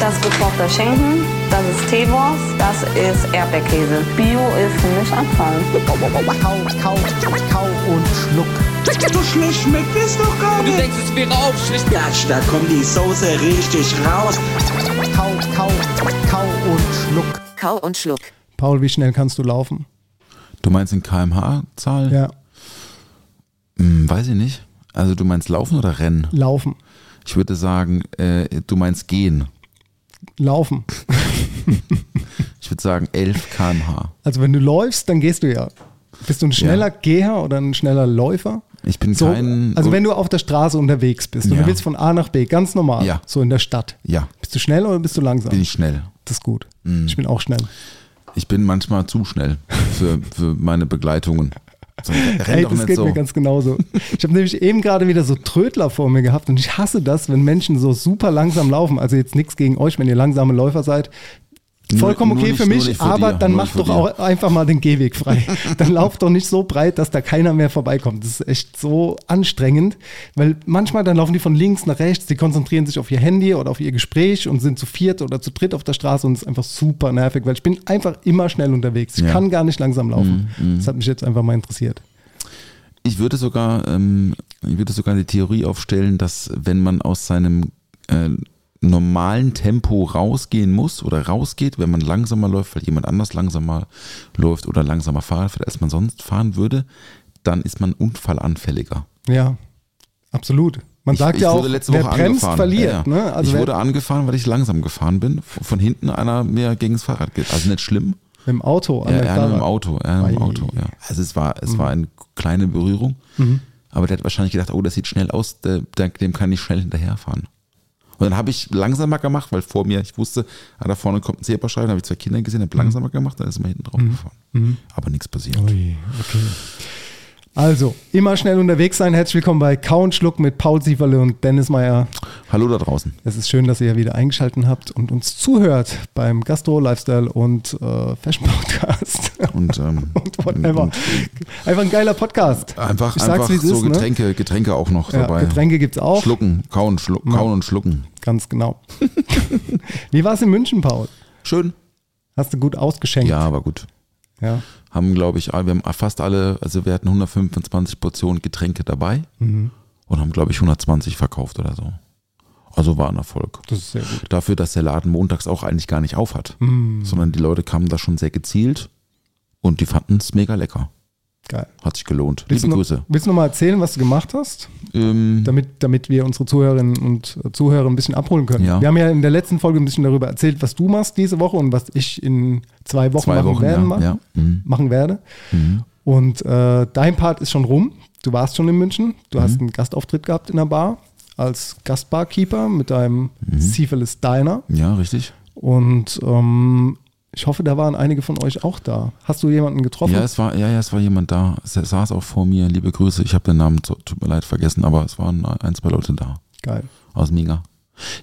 Das ist gekochter Schinken, das ist Teewurst, das ist Erdbeerkäse. Bio ist nicht abfallen. Kau, kau, kau und schluck. So schlecht schmeckt es doch gar nicht. Du denkst, es wäre aufschlicht. Ja, da kommt die Soße richtig raus. Kau, kau, kau und schluck. Kau und Schluck. Paul, wie schnell kannst du laufen? Du meinst in kmh-Zahl? Ja, Hm, weiß ich nicht. Also du meinst laufen oder rennen? laufen. Ich würde sagen, äh, du meinst gehen. Laufen. Ich würde sagen 11 kmh. Also wenn du läufst, dann gehst du ja. Bist du ein schneller Ja. Geher oder ein schneller Läufer? Ich bin So, kein... also wenn du auf der Straße unterwegs bist und Ja. du willst von A nach B, ganz normal, Ja. so in der Stadt. Ja, Bist du schnell oder bist du langsam? bin ich schnell. Das ist gut. Mhm. Ich bin auch schnell. Ich bin manchmal zu schnell für, für meine Begleitungen. So, renn Ey, das geht so. mir ganz genauso. Ich habe nämlich eben gerade wieder so Trödler vor mir gehabt und ich hasse das, wenn Menschen so super langsam laufen. Also jetzt nichts gegen euch, wenn ihr langsame Läufer seid. Nur- Vollkommen nur okay nicht- für nur mich, für aber dir, dann nur für doch dir. auch einfach mal den Gehweg frei. dann lauft doch nicht so breit, dass da keiner mehr vorbeikommt. Das ist echt so anstrengend, weil manchmal dann laufen die von links nach rechts, die konzentrieren sich auf ihr Handy oder auf ihr Gespräch und sind zu viert oder zu dritt auf der Straße und es ist einfach super nervig, weil ich bin einfach immer schnell unterwegs. Ich Ja. Kann gar nicht langsam laufen. Das hat mich jetzt einfach mal interessiert. Ich würde sogar, ähm, ich würde sogar die Theorie aufstellen, dass wenn man aus seinem äh, normalen Tempo rausgehen muss oder rausgeht, wenn man langsamer läuft, weil jemand anders langsamer läuft oder langsamer fährt, als man sonst fahren würde, dann ist man unfallanfälliger. Ja, absolut. Man sagt ich ja auch, wer Woche bremst, angefahren. verliert. Ja. Ne? Also ich wurde angefahren, weil ich langsam gefahren bin. Von hinten einer mir gegen das Fahrrad geht. Also nicht schlimm. mit dem Auto an Ja, er im Fahrrad. Auto. Er im. Auto, ja. Also es war, es war eine kleine Berührung. Aber der hat wahrscheinlich gedacht, oh, das sieht schnell aus, der, der, dem kann ich schnell hinterherfahren. Und dann habe ich langsamer gemacht, weil vor mir, ich wusste, ah, da vorne kommt ein Zebrastreifen, habe ich zwei Kinder gesehen, habe langsamer gemacht, dann ist mal hinten drauf gefahren. Aber nichts passiert. Ui, okay. Also, immer schnell unterwegs sein. Herzlich willkommen bei Kau und Schluck mit Paul Sieferle und Dennis Meyer. Hallo da draußen. Es ist schön, dass ihr wieder eingeschaltet habt und uns zuhört beim Gastro, Lifestyle und äh, Fashion Podcast. Und, ähm, und whatever. Einfach ein geiler Podcast. Einfach, Ich sag's, einfach so ist, ne? Getränke, Getränke auch noch Ja, dabei. Getränke gibt's auch. Schlucken, kauen, schluck, kauen und schlucken. Ganz genau. Wie war es in München, Paul? Schön. Hast du gut ausgeschenkt? Ja, war gut. Ja. Haben, glaube ich, wir haben fast alle, also wir hatten 125 Portionen Getränke dabei Mhm. und haben, glaube ich, 120 verkauft oder so. Also war ein Erfolg. Das ist sehr gut. Dafür, dass der Laden montags auch eigentlich gar nicht auf hat, Mhm. sondern die Leute kamen da schon sehr gezielt und die fanden es mega lecker. Geil. Hat sich gelohnt. Willst Liebe noch, Grüße. Willst du noch mal erzählen, was du gemacht hast? Ähm, damit, damit wir unsere Zuhörerinnen und Zuhörer ein bisschen abholen können. Ja. Wir haben ja in der letzten Folge ein bisschen darüber erzählt, was du machst diese Woche und was ich in zwei Wochen zwei machen, Wochen, werden, ja. machen, ja. Mhm. machen werde. Mhm. Und äh, dein Part ist schon rum. Du warst schon in München. Du Mhm. hast einen Gastauftritt gehabt in der Bar als Gastbarkeeper mit deinem Mhm. Syphilis Diner. Ja, richtig. Und ähm, ich hoffe, da waren einige von euch auch da. Hast du jemanden getroffen? Ja, es war, ja, ja, es war jemand da. Es saß auch vor mir. Liebe Grüße. Ich habe den Namen, tut mir leid, vergessen, aber es waren ein, zwei Leute da. Geil. aus Minga.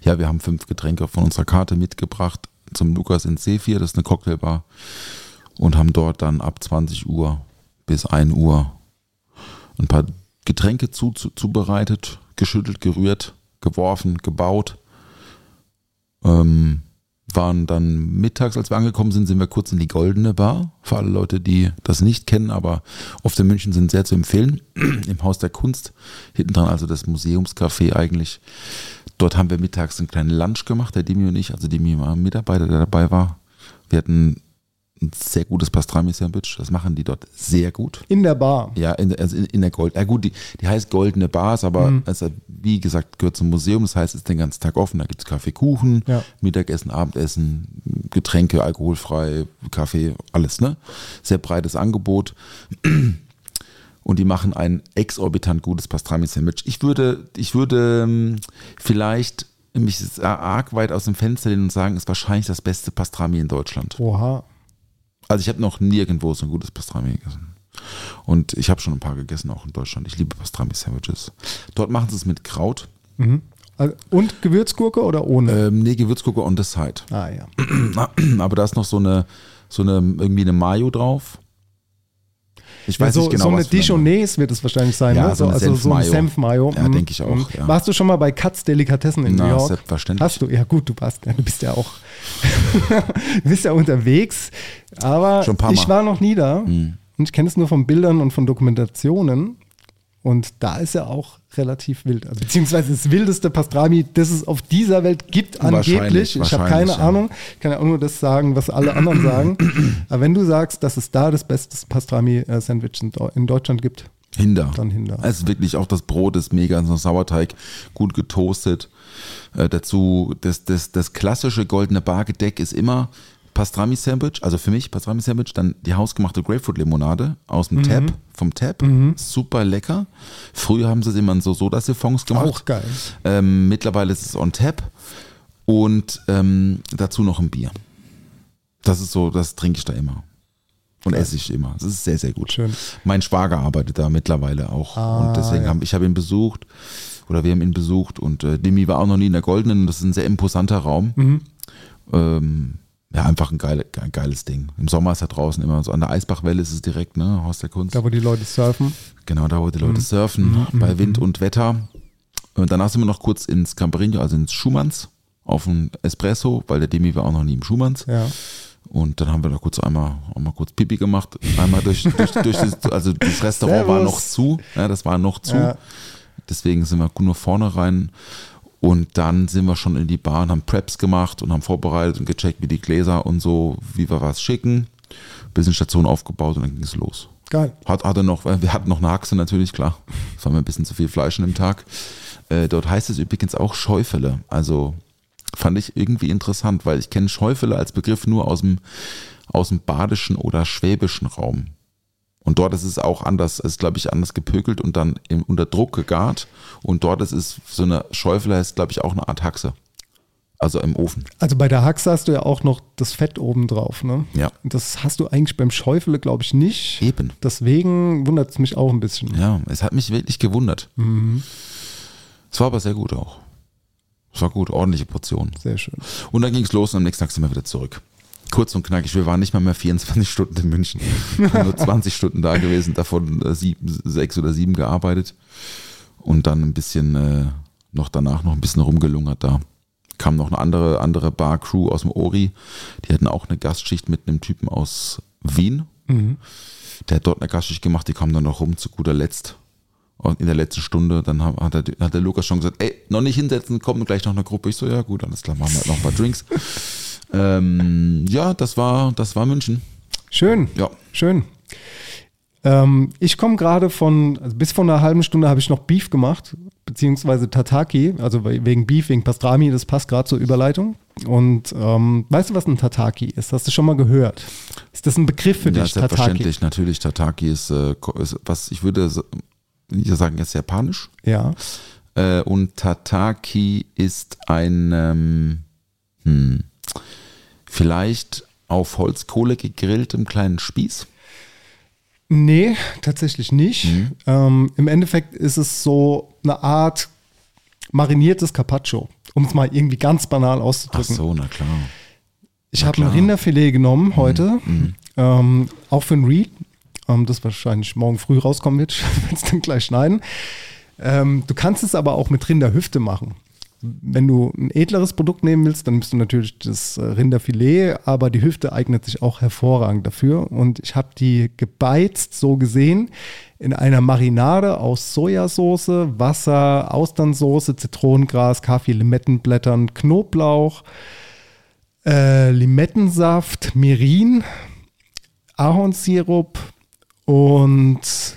Ja, wir haben fünf Getränke von unserer Karte mitgebracht zum Lukas in C4, das ist eine Cocktailbar. Und haben dort dann ab 20 Uhr bis 1 Uhr ein paar Getränke zu, zu, zubereitet, geschüttelt, gerührt, geworfen, gebaut. Ähm, waren dann mittags, als wir angekommen sind, sind wir kurz in die Goldene Bar. Für alle Leute, die das nicht kennen, aber oft in München sind sehr zu empfehlen. Im Haus der Kunst. Hinten dran also das Museumscafé eigentlich. Dort haben wir mittags einen kleinen Lunch gemacht, der Dimi und ich, also Dimi war ein Mitarbeiter, der dabei war. Wir hatten ein sehr gutes Pastrami-Sandwich. Das machen die dort sehr gut. In der Bar. Ja, in, der- also in, in der Gold. Ja gut, die, die heißt Goldene Bars, aber Mhm. also, wie gesagt, gehört zum Museum. Das heißt, es ist den ganzen Tag offen. Da gibt es Kaffee, Kuchen, Ja. Mittagessen, Abendessen, Getränke, alkoholfrei, Kaffee, alles, ne? Sehr breites Angebot. und die machen ein exorbitant gutes Pastrami-Sandwich. Ich würde, ich würde ähm, vielleicht mich arg weit aus dem Fenster lehnen und sagen, es ist wahrscheinlich das beste Pastrami in Deutschland. Oha. Also ich habe noch nirgendwo so ein gutes Pastrami gegessen. Und ich habe schon ein paar gegessen, auch in Deutschland. Ich liebe Pastrami-Sandwiches. Dort machen sie es mit Kraut. Also, und Gewürzgurke oder ohne? Ähm, nee, Gewürzgurke on the side. ah ja. Aber da ist noch so eine, so eine, irgendwie eine Mayo drauf. Ich weiß so, nicht genau, so eine Dijonnaise wird es wahrscheinlich sein, Ja, ne? so eine also so ein Senfmayo. Ja, Mhm. denke ich auch, Mhm. ja. Warst du schon mal bei Katz Delikatessen in Na, New York? selbstverständlich. Hast du? Ja gut, du warst, du bist ja auch, du bist ja unterwegs. Aber Schon ein paar ich Mal. War noch nie da und ich kenne es nur von Bildern und von Dokumentationen. Und da ist er auch relativ wild. Also, beziehungsweise das wildeste Pastrami, das es auf dieser Welt gibt, angeblich. Ich habe keine ja. Ahnung. Ich kann ja auch nur das sagen, was alle anderen sagen. Aber wenn du sagst, dass es da das beste Pastrami-Sandwich in Deu- in Deutschland gibt, Hinder. Dann Hinder. Es ist wirklich auch das Brot ist mega, so ein Sauerteig, gut getoastet. Äh, dazu das, das, das klassische goldene Bargedeck ist immer Pastrami-Sandwich, also für mich Pastrami-Sandwich, dann die hausgemachte Grapefruit-Limonade aus Mhm. dem Tab, vom Tab. Super lecker. Früher haben sie es immer in so Soda-Siphons gemacht. Auch geil. Ähm, mittlerweile ist es on Tap und ähm, dazu noch ein Bier. Das ist so, das trinke ich da immer. Und esse ich immer. Das ist sehr, sehr gut. Schön. Mein Schwager arbeitet da mittlerweile auch. Ah, und deswegen ja. habe ich habe ihn besucht oder wir haben ihn besucht und äh, Demi war auch noch nie in der Goldenen. Das ist ein sehr imposanter Raum. Mhm. Ähm, ja, einfach ein, geile, ein geiles Ding. Im Sommer ist da draußen immer so. An der Eisbachwelle ist es direkt, ne? Haus der Kunst. da wo die Leute surfen. Genau, da wo die Mhm. Leute surfen, bei Wind und Wetter. Und danach sind wir noch kurz ins Camperino, also ins Schumanns, auf ein Espresso, weil der Demi war auch noch nie im Schumanns. Ja. Und dann haben wir da kurz einmal, einmal kurz Pipi gemacht. Einmal durch, durch, durch das, also das Restaurant war Servus. noch zu. Ja, das war noch zu. Ja. Deswegen sind wir nur vorne rein. Und dann sind wir schon in die Bar und haben Preps gemacht und haben vorbereitet und gecheckt, wie die Gläser und so, wie wir was schicken. Bisschen Station aufgebaut und dann ging es los. Geil. Hat, hatte noch, wir hatten noch eine Haxe natürlich, klar. Das war mir ein bisschen zu viel Fleisch an dem Tag. Äh, dort heißt es übrigens auch Schäufele. Also fand ich irgendwie interessant, weil ich kenne Schäufele als Begriff nur aus dem, aus dem badischen oder schwäbischen Raum. Und dort ist es auch anders, es ist, glaube ich, anders gepökelt und dann im, unter Druck gegart. Und dort ist es so eine Schäufele, heißt, glaube ich, auch eine Art Haxe. Also im Ofen. Also bei der Haxe hast du ja auch noch das Fett oben drauf, ne? Ja. Und das hast du eigentlich beim Schäufele, glaube ich, nicht. Eben. Deswegen wundert es mich auch ein bisschen. Ja, es hat mich wirklich gewundert. Es war aber sehr gut auch. Es war gut, ordentliche Portion. Sehr schön. Und dann ging es los und am nächsten Tag sind wir wieder zurück. Kurz und knackig, wir waren nicht mal mehr 24 Stunden in München. Wir waren nur 20 Stunden da gewesen, davon äh, sieben, sechs oder sieben gearbeitet. Und dann ein bisschen, äh, noch danach noch ein bisschen rumgelungert da. Kam noch eine andere, andere Bar-Crew aus dem Ori. Die hatten auch eine Gastschicht mit einem Typen aus Wien. Der hat dort eine Gastschicht gemacht, die kam dann noch rum zu guter Letzt. Und in der letzten Stunde, dann hat, hat, der, hat der Lukas schon gesagt, ey, noch nicht hinsetzen, kommt gleich noch eine Gruppe. Ich so, ja gut, alles klar, machen wir halt noch ein paar Drinks. Ähm, ja, das war, das war München. Schön. Ja. Schön. Ähm, ich komme gerade von, also bis vor einer halben Stunde habe ich noch Beef gemacht, beziehungsweise Tataki, also we- wegen Beef, wegen Pastrami, das passt gerade zur Überleitung. Und ähm, weißt du, was ein Tataki ist? Hast du schon mal gehört? Ist das ein Begriff für ja, dich, Tataki? selbstverständlich, natürlich, Tataki ist, äh, ist was ich würde sagen, jetzt japanisch. Ja. Äh, und Tataki ist ein, ähm, hm, vielleicht auf Holzkohle gegrilltem kleinen Spieß. Nee, tatsächlich nicht. Mhm. Ähm, Im Endeffekt ist es so eine Art mariniertes Carpaccio, um es mal irgendwie ganz banal Ach auszudrücken. so, na klar. Ich habe ein. Mhm. Rinderfilet genommen heute, ähm, auch für ein Read, ähm, das wahrscheinlich morgen früh rauskommen wird, ich werde es dann gleich schneiden. Ähm, du kannst es aber auch mit Rinderhüfte machen. Wenn du ein edleres Produkt nehmen willst, dann nimmst du natürlich das äh, Rinderfilet, aber die Hüfte eignet sich auch hervorragend dafür. Und ich habe die gebeizt, so gesehen, in einer Marinade aus Sojasauce, Wasser, Austernsoße, Zitronengras, Kaffee, Limettenblättern, Knoblauch, äh, Limettensaft, Mirin, Ahornsirup und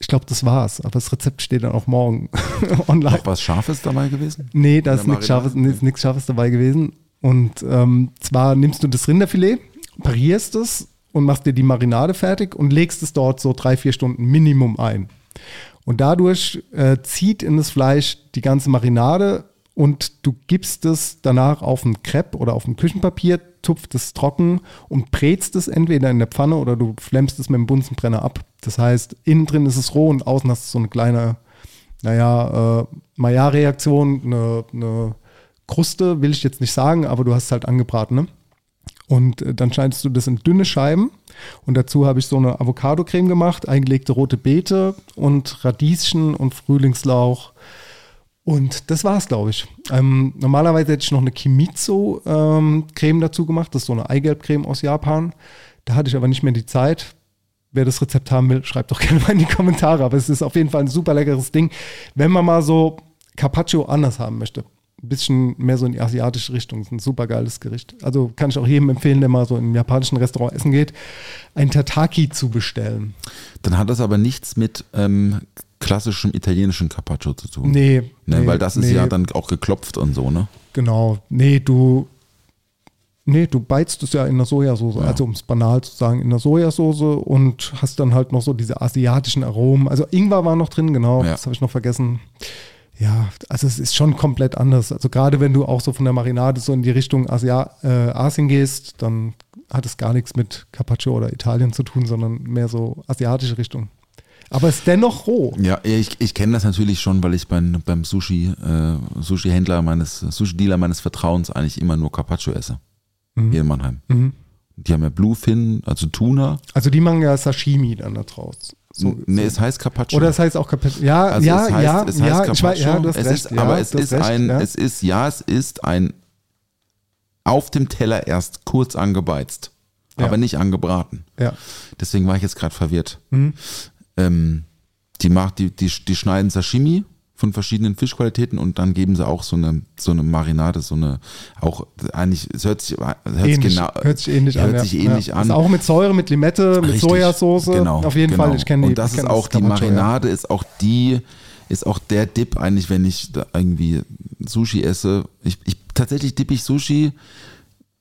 ich glaube, das war's. Aber das Rezept steht dann auch morgen online. Noch was Scharfes dabei gewesen? Nee, da ist nichts Scharfes, nee, Scharfes dabei gewesen. Und ähm, zwar nimmst du das Rinderfilet, parierst es und machst dir die Marinade fertig und legst es dort so drei, vier Stunden Minimum ein. Und dadurch äh, zieht in das Fleisch die ganze Marinade und du gibst es danach auf ein Crepe oder auf ein Küchenpapier, tupft es trocken und brätst es entweder in der Pfanne oder du flemmst es mit dem Bunsenbrenner ab. Das heißt, innen drin ist es roh und außen hast du so eine kleine, naja, äh, Maillard-Reaktion, eine, eine Kruste, will ich jetzt nicht sagen, aber du hast es halt angebraten. Ne? Und äh, dann schneidest du das in dünne Scheiben. Und dazu habe ich so eine Avocado-Creme gemacht, eingelegte rote Beete und Radieschen und Frühlingslauch. Und das war's, glaube ich. Ähm, normalerweise hätte ich noch eine Kimitsu-Creme dazu gemacht. Das ist so eine Eigelbcreme aus Japan. Da hatte ich aber nicht mehr die Zeit. Wer das Rezept haben will, schreibt doch gerne mal in die Kommentare. Aber es ist auf jeden Fall ein super leckeres Ding, wenn man mal so Carpaccio anders haben möchte ein bisschen mehr so in die asiatische Richtung. Das ist ein super geiles Gericht. Also kann ich auch jedem empfehlen, der mal so in einem japanischen Restaurant essen geht, ein Tataki zu bestellen. Dann hat das aber nichts mit ähm, klassischem italienischen Carpaccio zu tun. Nee. Ne, nee weil das ist nee, ja dann auch geklopft und so, ne? Genau. Nee, du. Nee, du beizt es ja in der Sojasauce, ja. also um es banal zu sagen, in der Sojasauce und hast dann halt noch so diese asiatischen Aromen. Also Ingwer war noch drin, genau, ja. das habe ich noch vergessen. Ja, also es ist schon komplett anders. Also gerade wenn du auch so von der Marinade so in die Richtung Asia, äh, Asien gehst, dann hat es gar nichts mit Carpaccio oder Italien zu tun, sondern mehr so asiatische Richtung. Aber es ist dennoch roh. Ja, ich, ich kenne das natürlich schon, weil ich beim, beim Sushi, äh, Sushi-Händler meines, Sushi-Dealer meines Vertrauens eigentlich immer nur Carpaccio esse. Mhm. Hier in Mannheim. Mhm. Die haben ja Bluefin, also Tuna. Also die machen ja Sashimi dann da draus. So, nee, es heißt Carpaccio. Oder es heißt auch Carpaccio. Ja, also ja, es heißt, ja, es heißt ja, Carpaccio. ich weiß, ja, es recht. Ist, ja, aber es ist recht, ein, ja. es ist, ja, es ist ein auf dem Teller erst kurz angebeizt, Ja. aber nicht angebraten. Ja. Deswegen war ich jetzt gerade verwirrt. Mhm. Ähm, die, macht, die, die, die schneiden Sashimi von verschiedenen Fischqualitäten und dann geben sie auch so eine, so eine Marinade, so eine, auch eigentlich, es hört sich, hört sich Ähnlich, genau, hört sich ähnlich hört an. sich ja. ähnlich ja. an. Ist auch mit Säure, mit Limette, mit Richtig, Sojasauce. Genau, Auf jeden genau. Fall, ich kenne die. Und das ist auch die Carpaccio, ja. Marinade, ist auch die, ist auch der Dip eigentlich, wenn ich da irgendwie Sushi esse. Ich, ich tatsächlich dippe ich Sushi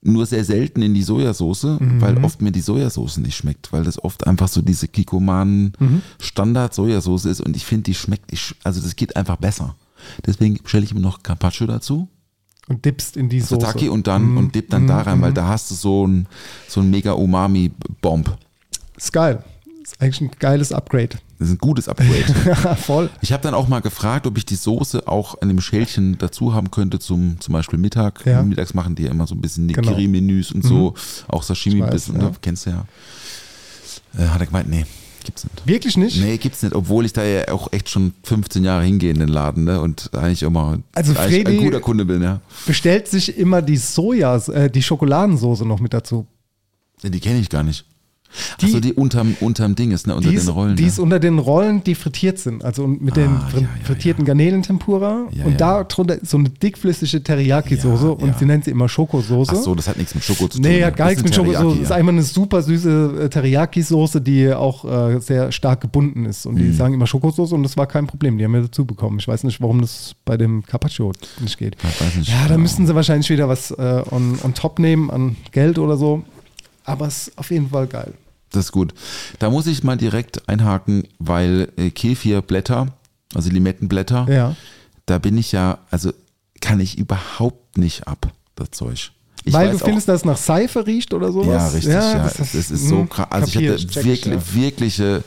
nur sehr selten in die Sojasauce, Mhm. weil oft mir die Sojasauce nicht schmeckt, weil das oft einfach so diese Kikoman Mhm. Standard Sojasauce ist und ich finde, die schmeckt, ich, also das geht einfach besser. Deswegen bestelle ich mir noch Carpaccio dazu, Und dippst in die Soße. Und dann und dip dann da rein, weil da hast du so ein so ein mega Umami Bomb. Ist geil. Ist eigentlich ein geiles Upgrade. Das ist ein gutes Upgrade. Voll. Ich habe dann auch mal gefragt, ob ich die Soße auch an dem Schälchen dazu haben könnte zum zum Beispiel Mittag. Ja. Mittags machen die ja immer so ein bisschen Genau. Nigiri-Menüs und so, auch Sashimi ein bisschen, ja. kennst du ja. Äh, hat er gemeint, nee, gibt's nicht. Wirklich nicht? Nee, gibt's nicht, obwohl ich da ja auch echt schon 15 Jahre hingehe in den Laden, ne? Und eigentlich immer Also eigentlich Fredi- ein guter Kunde bin, ja. Bestellt sich immer die Sojas, äh, die Schokoladensoße noch mit dazu. Die kenne ich gar nicht. Die- Achso, die unterm, unterm Ding ist, ne? Unter die den ist, Rollen. Die ne? ist unter den Rollen, die frittiert sind. Also mit den Ah, fr ja, ja, frittierten Garnelentempura. Ja, und ja. da drunter ist so eine dickflüssige Teriyaki-Soße. Ja, und ja. sie nennt sie immer Schokosoße. Ach so, das hat nichts mit Schoko zu tun. Nee, ne? hat gar nichts ist mit Schokosoße. Ist ja. einfach eine super süße äh, Teriyaki-Soße, die auch äh, sehr stark gebunden ist. Und Mhm. die sagen immer Schokosoße und das war kein Problem. Die haben wir dazu bekommen. Ich weiß nicht, warum das bei dem Carpaccio nicht geht. Nicht, ja, da genau. müssten sie wahrscheinlich wieder was äh, on, on top nehmen an Geld oder so. Aber es ist auf jeden Fall geil. Das ist gut. Da muss ich mal direkt einhaken, weil äh, Kefirblätter, also Limettenblätter, Ja. da bin ich ja, also kann ich überhaupt nicht ab, das Zeug. Ich Weil du auch- findest, dass es nach Seife riecht oder sowas? Ja, richtig, ja. das, es, es ist so hm, krass. Also kapier ich hatte wirklich, ja. wirkliche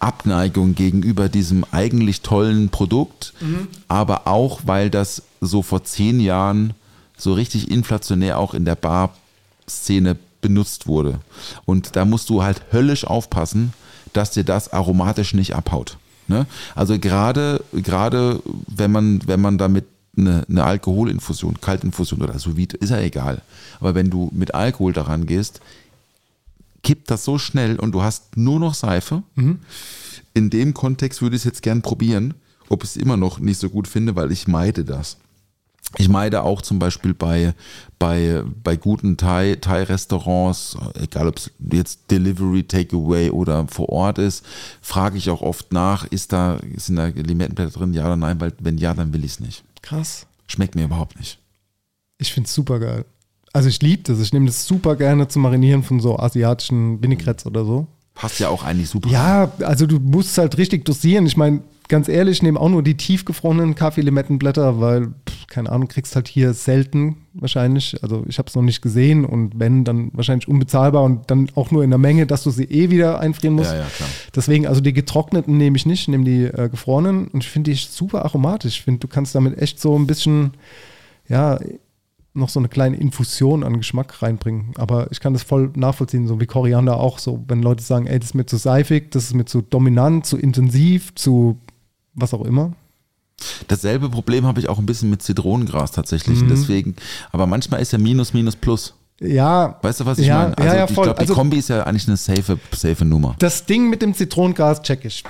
Abneigung gegenüber diesem eigentlich tollen Produkt, Mhm. aber auch, weil das so vor zehn Jahren so richtig inflationär auch in der Bar-Szene benutzt wurde. Und da musst du halt höllisch aufpassen, dass dir das aromatisch nicht abhaut. Ne? Also gerade, gerade wenn man, wenn man damit eine, eine Alkoholinfusion, Kaltinfusion oder sous vide, ist ja egal. Aber wenn du mit Alkohol daran gehst, kippt das so schnell und du hast nur noch Seife. In dem Kontext würde ich es jetzt gern probieren, ob ich es immer noch nicht so gut finde, weil ich meide das. Ich meide auch zum Beispiel bei, bei, bei guten Thai- Thai-Restaurants, egal ob es jetzt Delivery, Takeaway oder vor Ort ist, frage ich auch oft nach, ist da, sind da Limettenblätter drin, ja oder nein, weil wenn ja, dann will ich es nicht. Krass. Schmeckt mir überhaupt nicht. Ich finde es super geil. Also ich liebe das. Ich nehme das super gerne zum Marinieren von so asiatischen Vinaigrettes oder so. Passt ja auch eigentlich super. Ja, also du musst halt richtig dosieren. Ich meine, ganz ehrlich, ich nehme auch nur die tiefgefrorenen Kaffeelimettenblätter, weil, pff, keine Ahnung, kriegst halt hier selten wahrscheinlich. Also ich habe es noch nicht gesehen und wenn, dann wahrscheinlich unbezahlbar und dann auch nur in der Menge, dass du sie eh wieder einfrieren musst. Ja, ja. Deswegen, also die getrockneten nehme ich nicht, ich nehme die äh, gefrorenen und ich finde die super aromatisch. Ich finde, du kannst damit echt so ein bisschen, ja, noch so eine kleine Infusion an Geschmack reinbringen. Aber ich kann das voll nachvollziehen, so wie Koriander auch so, wenn Leute sagen, ey, das ist mir zu seifig, das ist mir zu dominant, zu intensiv, zu was auch immer. Dasselbe Problem habe ich auch ein bisschen mit Zitronengras tatsächlich. Mhm. Deswegen, aber manchmal ist ja Minus, Minus, Plus. Ja. Weißt du, was ich ja, meine? Also ja, ja, ich voll. glaube, die also, Kombi ist ja eigentlich eine safe, safe Nummer. das Ding mit dem Zitronengras check ich.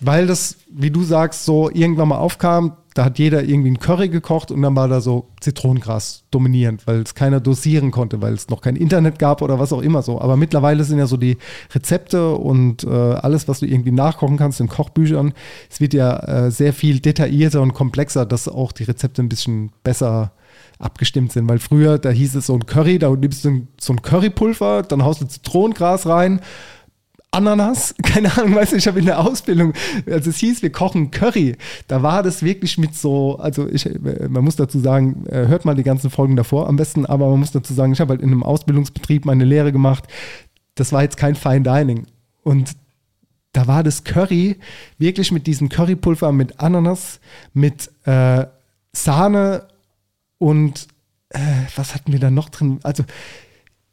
Weil das, wie du sagst, so irgendwann mal aufkam, da hat jeder irgendwie ein Curry gekocht und dann war da so Zitronengras dominierend, weil es keiner dosieren konnte, weil es noch kein Internet gab oder was auch immer so. Aber mittlerweile sind ja so die Rezepte und äh, alles, was du irgendwie nachkochen kannst in Kochbüchern, es wird ja äh, sehr viel detaillierter und komplexer, dass auch die Rezepte ein bisschen besser abgestimmt sind, weil früher, da hieß es so ein Curry, da nimmst du so ein Currypulver, dann haust du Zitronengras rein, Ananas, keine Ahnung, weißt du, ich habe in der Ausbildung, als es hieß, wir kochen Curry, da war das wirklich mit so, also ich, äh, man muss dazu sagen, äh, hört mal die ganzen Folgen davor am besten, aber man muss dazu sagen, ich habe halt in einem Ausbildungsbetrieb meine Lehre gemacht, das war jetzt kein Fine Dining. Und da war das Curry wirklich mit diesem Currypulver, mit Ananas, mit äh, Sahne und äh, was hatten wir da noch drin? Also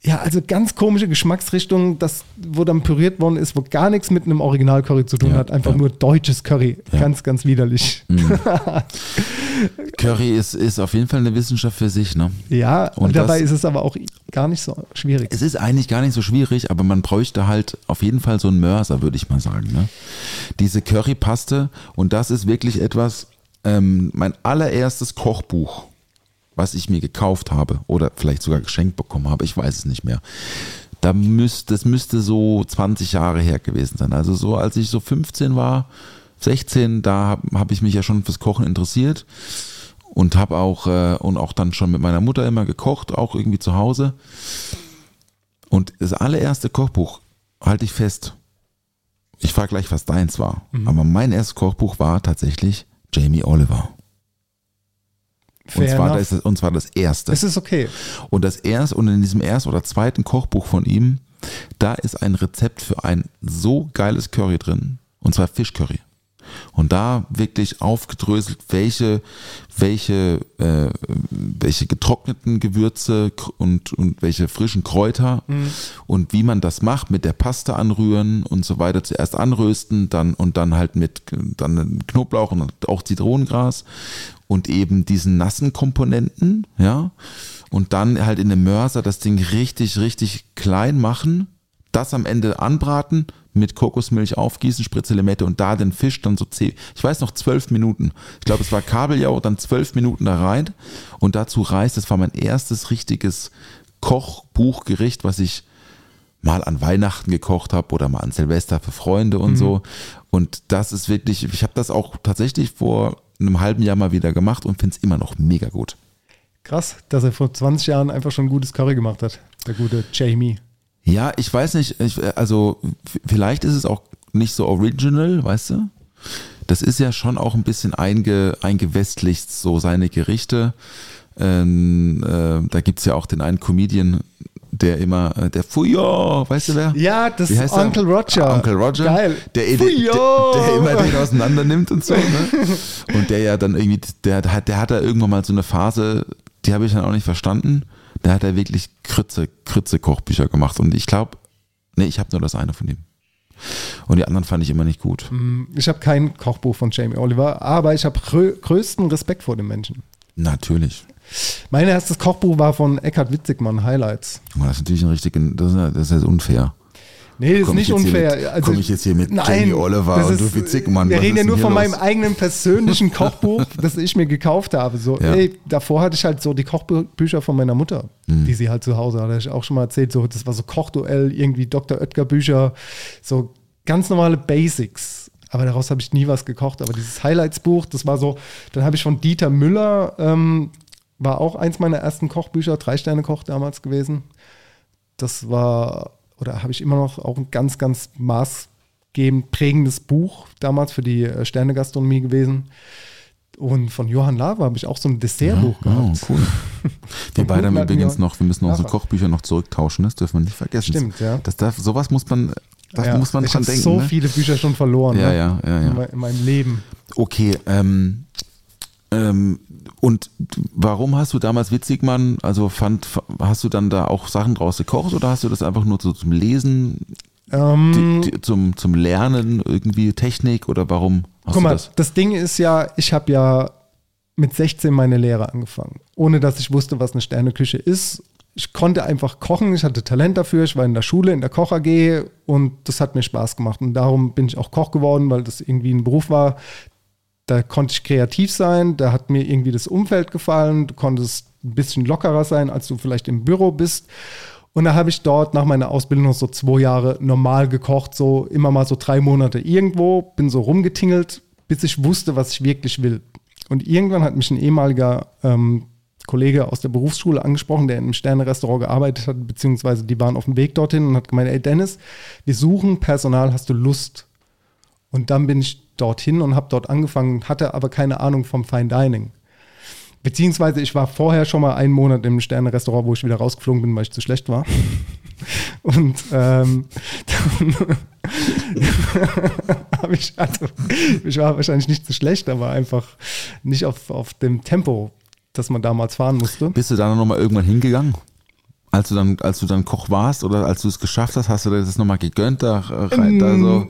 ja, also ganz komische Geschmacksrichtung, das, wo dann püriert worden ist, wo gar nichts mit einem Original-Curry zu tun Ja, hat. Einfach ja. nur deutsches Curry. Ja. Ganz, ganz widerlich. Curry ist, ist auf jeden Fall eine Wissenschaft für sich, ne? Ja, und, Und dabei das- ist es aber auch gar nicht so schwierig. Es ist eigentlich gar nicht so schwierig, aber man bräuchte halt auf jeden Fall so einen Mörser, würde ich mal sagen. Ne? Diese Currypaste und das ist wirklich etwas, ähm, mein allererstes Kochbuch, was ich mir gekauft habe oder vielleicht sogar geschenkt bekommen habe, ich weiß es nicht mehr. Da müsste, das müsste so 20 Jahre her gewesen sein. Also so, als ich so 15 war, 16, da habe hab ich mich ja schon fürs Kochen interessiert und habe auch äh, und auch dann schon mit meiner Mutter immer gekocht, auch irgendwie zu Hause. Und das allererste Kochbuch, halte ich fest, ich frage gleich, was deins war, Mhm. aber mein erstes Kochbuch war tatsächlich Jamie Oliver. Und Fair zwar, enough. das, und zwar das erste. Es ist okay. Und das erste, und in diesem ersten oder zweiten Kochbuch von ihm, da ist ein Rezept für ein so geiles Curry drin. Und zwar Fischcurry. Und da wirklich aufgedröselt, welche, welche, äh, welche getrockneten Gewürze und, und welche frischen Kräuter und wie man das macht, mit der Paste anrühren und so weiter. Zuerst anrösten, dann und dann halt mit dann Knoblauch und auch Zitronengras und eben diesen nassen Komponenten, ja. Und dann halt in dem Mörser das Ding richtig, richtig klein machen, das am Ende anbraten, mit Kokosmilch aufgießen, Spritze Limette und da den Fisch dann so zehn, ich weiß noch, zwölf Minuten. Ich glaube, es war Kabeljau, dann zwölf Minuten da rein und dazu Reis. Das war mein erstes richtiges Kochbuchgericht, was ich mal an Weihnachten gekocht habe oder mal an Silvester für Freunde und so. Und das ist wirklich, ich habe das auch tatsächlich vor einem halben Jahr mal wieder gemacht und finde es immer noch mega gut. Krass, dass er vor 20 Jahren einfach schon gutes Curry gemacht hat. Der gute Jamie. Ja, ich weiß nicht, ich, also vielleicht ist es auch nicht so original, weißt du? Das ist ja schon auch ein bisschen einge, eingewestlicht, so seine Gerichte. Ähm, äh, da gibt es ja auch den einen Comedian, der immer, äh, der Fuyo, weißt du wer? Ja, das ist heißt er? Uncle Roger. Uncle Roger. Geil. Der, der, der, immer den auseinander nimmt und so. Ne? Und der ja dann irgendwie, der, hat- der hat da irgendwann mal so eine Phase, die habe ich dann auch nicht verstanden. Da hat er wirklich Krütze, Krütze-Kochbücher gemacht. Und ich glaube, nee, ich habe nur das eine von ihm. Und die anderen fand ich immer nicht gut. Ich habe kein Kochbuch von Jamie Oliver, aber ich habe grö größten Respekt vor dem Menschen. Natürlich. Mein erstes Kochbuch war von Eckhard Witzigmann, Highlights. Das ist natürlich ein richtigen, das ist, das ist unfair. Nee, das ist nicht unfair. mit- komm ich jetzt hier mit Jamie Oliver und du Witzigmann, Wir reden ja nur von hier meinem los? eigenen persönlichen Kochbuch, das ich mir gekauft habe. So, Ja. ey, davor hatte ich halt so die Kochbücher von meiner Mutter, Mhm. die sie halt zu Hause hatte. Ich auch schon mal erzählt, so, das war so Kochduell, irgendwie Dr. Oetker Bücher, so ganz normale Basics. Aber daraus habe ich nie was gekocht. Aber dieses Highlights-Buch, das war so, dann habe ich von Dieter Müller ähm, war auch eins meiner ersten Kochbücher, Drei-Sterne-Koch damals gewesen. Das war, oder habe ich immer noch auch ein ganz, ganz maßgebend prägendes Buch damals für die äh, Sterne-Gastronomie gewesen. Und von Johann Lava habe ich auch so ein Dessertbuch Oh, gehabt. cool. Wir beide haben übrigens noch, wir müssen unsere. Kochbücher noch zurücktauschen, das dürfen wir nicht vergessen. Stimmt, ja. Das darf, sowas muss man, da Ja, muss man ich dran habe denken. so ne? viele Bücher schon verloren Ja, ne? ja, ja, In, ja. in meinem Leben. Okay, ähm, ähm, und warum hast du damals Witzigmann, also fand, hast du dann da auch Sachen draus gekocht oder hast du das einfach nur so zum Lesen, Ähm, die, die, zum, zum Lernen irgendwie Technik oder warum hast Guck du mal, das? das? Ding ist ja, ich habe ja mit 16 meine Lehre angefangen, ohne dass ich wusste, was eine Sterneküche ist. Ich konnte einfach kochen, ich hatte Talent dafür, ich war in der Schule, in der Koch AG und das hat mir Spaß gemacht. Und darum bin ich auch Koch geworden, weil das irgendwie ein Beruf war. Da konnte ich kreativ sein, da hat mir irgendwie das Umfeld gefallen, du konntest ein bisschen lockerer sein, als du vielleicht im Büro bist. Und da habe ich dort nach meiner Ausbildung noch so zwei Jahre normal gekocht, so immer mal so drei Monate irgendwo, bin so rumgetingelt, bis ich wusste, was ich wirklich will. Und irgendwann hat mich ein ehemaliger ähm, Kollege aus der Berufsschule angesprochen, der in einem Sterne-Restaurant gearbeitet hat, beziehungsweise die waren auf dem Weg dorthin und hat gemeint, ey Dennis, wir suchen Personal, hast du Lust? Und dann bin ich dorthin und habe dort angefangen, hatte aber keine Ahnung vom Fine Dining. Beziehungsweise ich war vorher schon mal einen Monat im Sterne-Restaurant, wo ich wieder rausgeflogen bin, weil ich zu schlecht war. Und ähm, dann ich, also, ich war wahrscheinlich nicht zu schlecht, aber einfach nicht auf, auf dem Tempo, das man damals fahren musste. Bist du da nochmal irgendwann hingegangen? Als du dann, als du dann Koch warst oder als du es geschafft hast, hast du dir das nochmal gegönnt, da, rein, da Ähm, so,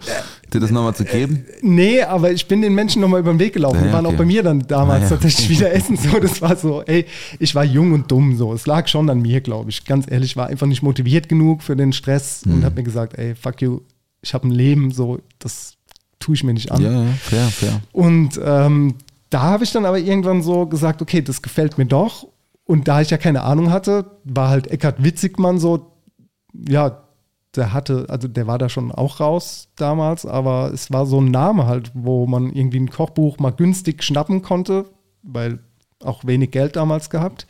dir das nochmal zu geben? Nee, aber ich bin den Menschen nochmal über den Weg gelaufen. Ja, Die waren okay. auch bei mir dann damals Ah, ja. tatsächlich wieder essen. So, das war so, ey, ich war jung und dumm so. Es lag schon an mir, glaube ich. Ganz ehrlich, ich war einfach nicht motiviert genug für den Stress Mhm. und habe mir gesagt, ey, fuck you, ich habe ein Leben, so, das tue ich mir nicht an. Ja, ja, fair, fair. Und ähm, da habe ich dann aber irgendwann so gesagt, okay, das gefällt mir doch. Und da ich ja keine Ahnung hatte, war halt Eckhard Witzigmann so, ja, der hatte, also der war da schon auch raus damals, aber es war so ein Name halt, wo man irgendwie ein Kochbuch mal günstig schnappen konnte, weil auch wenig Geld damals gehabt.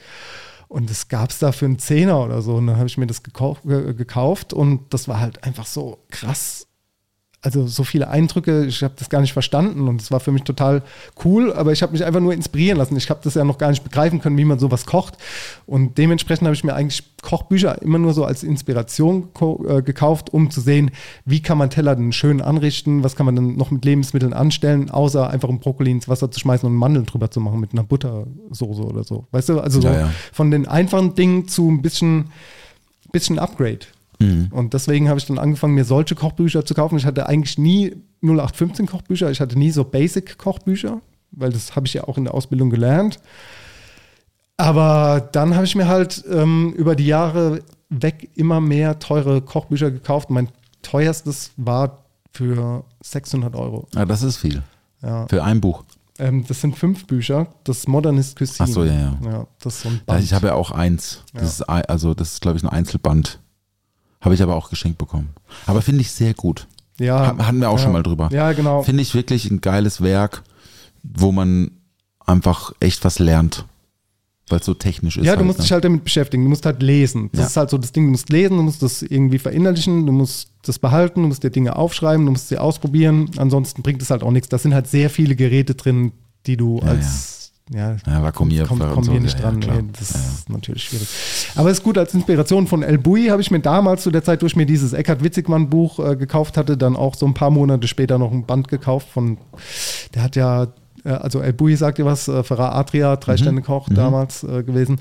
Und das gab es da für einen Zehner oder so. Und dann habe ich mir das gekau ge gekauft und das war halt einfach so krass also so viele Eindrücke, ich habe das gar nicht verstanden und es war für mich total cool, aber ich habe mich einfach nur inspirieren lassen. Ich habe das ja noch gar nicht begreifen können, wie man sowas kocht und dementsprechend habe ich mir eigentlich Kochbücher immer nur so als Inspiration äh, gekauft, um zu sehen, wie kann man Teller denn schön anrichten, was kann man dann noch mit Lebensmitteln anstellen, außer einfach ein Brokkoli ins Wasser zu schmeißen und Mandeln drüber zu machen mit einer Buttersoße oder so. Weißt du, also so Ja, ja. von den einfachen Dingen zu ein bisschen bisschen Upgrade. Und deswegen habe ich dann angefangen, mir solche Kochbücher zu kaufen. Ich hatte eigentlich nie 0815 Kochbücher, ich hatte nie so Basic Kochbücher, weil das habe ich ja auch in der Ausbildung gelernt. Aber dann habe ich mir halt ähm, über die Jahre weg immer mehr teure Kochbücher gekauft. Mein teuerstes war für 600 Euro. Ja, das ist viel. Ja. Für ein Buch. Ähm, das sind fünf Bücher. Das Modernist Cuisine. Ach so, ja, ja. ja das ist so ein Ja, Band. ich habe ja auch eins. Das ist, ein- also das ist, glaube ich, ein Einzelband. Habe ich aber auch geschenkt bekommen. Aber finde ich sehr gut. ja, Ha- Hatten wir auch ja. schon mal drüber. Ja, genau. Finde ich wirklich ein geiles Werk, wo man einfach echt was lernt. Weil es so technisch ist. Ja, du halt, musst ne? dich halt damit beschäftigen. Du musst halt lesen. Das Ja. ist halt so das Ding, du musst lesen, du musst das irgendwie verinnerlichen, du musst das behalten, du musst dir Dinge aufschreiben, du musst sie ausprobieren. Ansonsten bringt es halt auch nichts. Da sind halt sehr viele Geräte drin, die du Ja, als ja, Ja, Vakuumierer komm, und komm so, hier nicht ja, ja, dran. klar. ey. das Ja, ja. ist natürlich schwierig. Aber es ist gut, als Inspiration von El Bui habe ich mir damals zu der Zeit, wo ich mir dieses Eckhard Witzigmann Buch äh, gekauft hatte, dann auch so ein paar Monate später noch ein Band gekauft von, der hat ja, äh, also El Bui sagt dir was, äh, Ferrar Adria, drei Mhm. Sterne Koch damals äh, gewesen.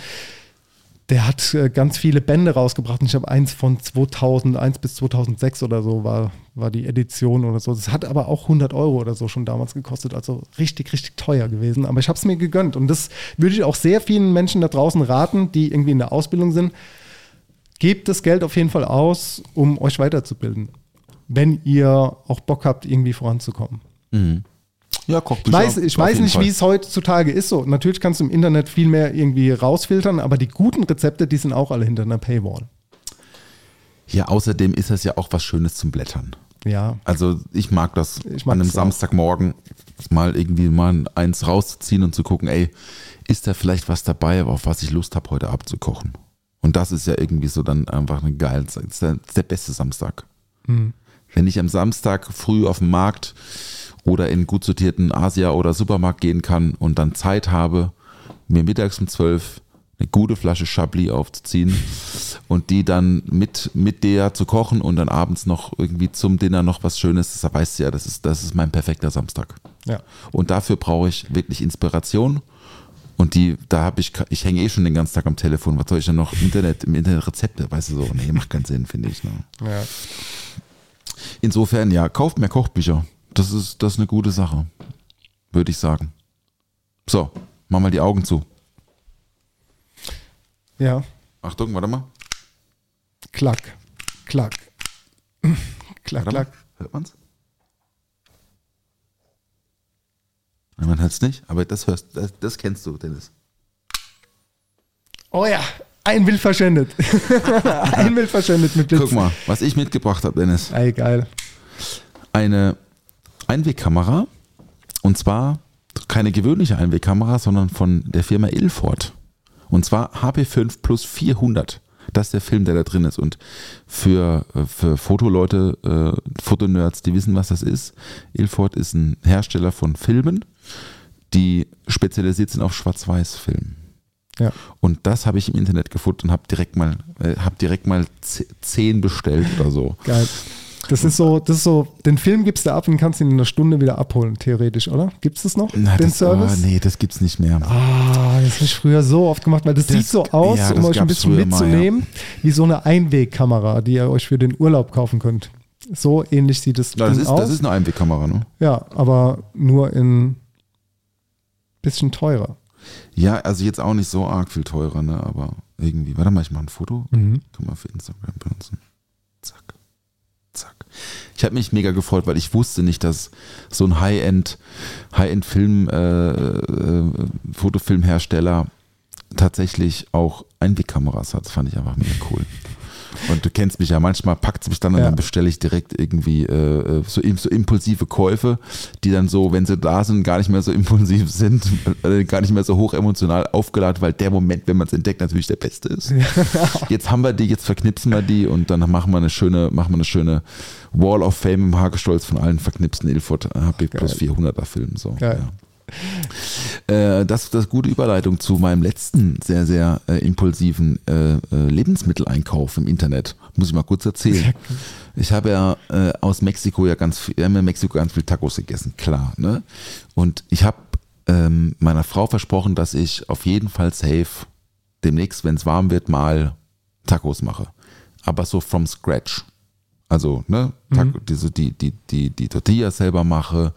Der hat äh, ganz viele Bände rausgebracht und ich habe eins von 2001 bis 2006 oder so war, war die Edition oder so. Das hat aber auch 100 Euro oder so schon damals gekostet, also richtig, richtig teuer gewesen. Aber ich habe es mir gegönnt und das würde ich auch sehr vielen Menschen da draußen raten, die irgendwie in der Ausbildung sind. Gebt das Geld auf jeden Fall aus, um euch weiterzubilden, wenn ihr auch Bock habt, irgendwie voranzukommen. Ja, Ich Kochbücher. weiß, ich weiß nicht, wie es heutzutage ist. So, natürlich kannst du im Internet viel mehr irgendwie rausfiltern, aber die guten Rezepte, die sind auch alle hinter einer Paywall. Ja, außerdem ist das ja auch was Schönes zum Blättern. Ja, Also ich mag das Ich an einem auch. Samstagmorgen mal irgendwie mal eins rauszuziehen und zu gucken, ey, ist da vielleicht was dabei, auf was ich Lust habe, heute abzukochen? Und das ist ja irgendwie so dann einfach ein geil, das ist der, der beste Samstag. Wenn ich am Samstag früh auf den Markt oder in gut sortierten Asia oder Supermarkt gehen kann und dann Zeit habe, mir mittags um 12 eine gute Flasche Chablis aufzuziehen und die dann mit, mit der zu kochen und dann abends noch irgendwie zum Dinner noch was Schönes, das weißt du ja, das ist, das ist mein perfekter Samstag. Ja. Und dafür brauche ich wirklich Inspiration. Und die, da habe ich, ich hänge eh schon den ganzen Tag am Telefon. Was soll ich denn noch im Internet, im Internet Rezepte? Weißt du so? Nee, macht keinen Sinn, finde ich. Ne? Ja. Insofern, ja, kauft mehr Kochbücher. Das ist, das ist eine gute Sache. Würde ich sagen. So, mach mal die Augen zu. ja. Achtung, warte mal. Klack. Klack. Klack, Warte mal. klack. Hört man's? Ja, Man hört es nicht, aber das hörst, das, das kennst du, Dennis. Oh ja, ein Bild verschwendet. ein Bild verschwendet mit Blitz. Guck mal, was ich mitgebracht habe, Dennis. Ey, geil. Eine Einwegkamera. Und zwar keine gewöhnliche Einwegkamera, sondern von der Firma Ilford. Und zwar HP5 Plus 400. Das ist der Film, der da drin ist. Und für, äh, für Fotoleute, äh, Fotonerds, die wissen, was das ist. Ilford ist ein Hersteller von Filmen, die spezialisiert sind auf Schwarz-Weiß-Filmen. Ja. Und das habe ich im Internet gefunden und habe direkt mal, äh, habe direkt mal ze- zehn bestellt oder so. Geil. Das ist so, das ist so, den Film gibst du ab und kannst ihn in einer Stunde wieder abholen, theoretisch, oder? Gibt es das noch? Na, den das, Service? Oh, nee, das gibt's nicht mehr. Ah, das habe ich früher so oft gemacht, weil das, Das- sieht so aus, ja, um euch ein bisschen früher mal, mitzunehmen, wie so eine Einwegkamera, die ihr euch für den Urlaub kaufen könnt. So ähnlich sieht es Ja, aus. das ist eine Einwegkamera, ne? ja, aber nur in bisschen teurer. Ja, also jetzt auch nicht so arg viel teurer, ne? Aber irgendwie. Warte mal, ich mache ein Foto. Mhm. Kann man für Instagram benutzen. Zack. Ich habe mich mega gefreut, weil ich wusste nicht, dass so ein High-End, High-End-Film, äh, äh, Fotofilmhersteller tatsächlich auch Einwegkameras hat. Das fand ich einfach mega cool. Und du kennst mich ja, manchmal packt es mich dann und Ja. dann bestelle ich direkt irgendwie äh, so, im- so impulsive Käufe, die dann so, wenn sie da sind, gar nicht mehr so impulsiv sind, äh, gar nicht mehr so hoch emotional aufgeladen, weil der Moment, wenn man es entdeckt, natürlich der beste ist. Jetzt haben wir die, jetzt verknipsen wir die und dann machen wir eine schöne, machen wir eine schöne Wall of Fame im Hagestolz von allen verknipsten Ilford HP plus 400er Filmen. So. Geil. Ja. Äh, das das gute Überleitung zu meinem letzten sehr, sehr äh, impulsiven äh, äh, Lebensmitteleinkauf im Internet. Muss ich mal kurz erzählen. Ich habe ja äh, aus Mexiko ja ganz viel, wir haben in Mexiko ganz viel Tacos gegessen, klar. Ne? Und ich habe ähm, meiner Frau versprochen, dass ich auf jeden Fall safe demnächst, wenn es warm wird, mal Tacos mache. Aber so from scratch. Also, ne, Taco, diese, die, die, die, die Tortillas selber mache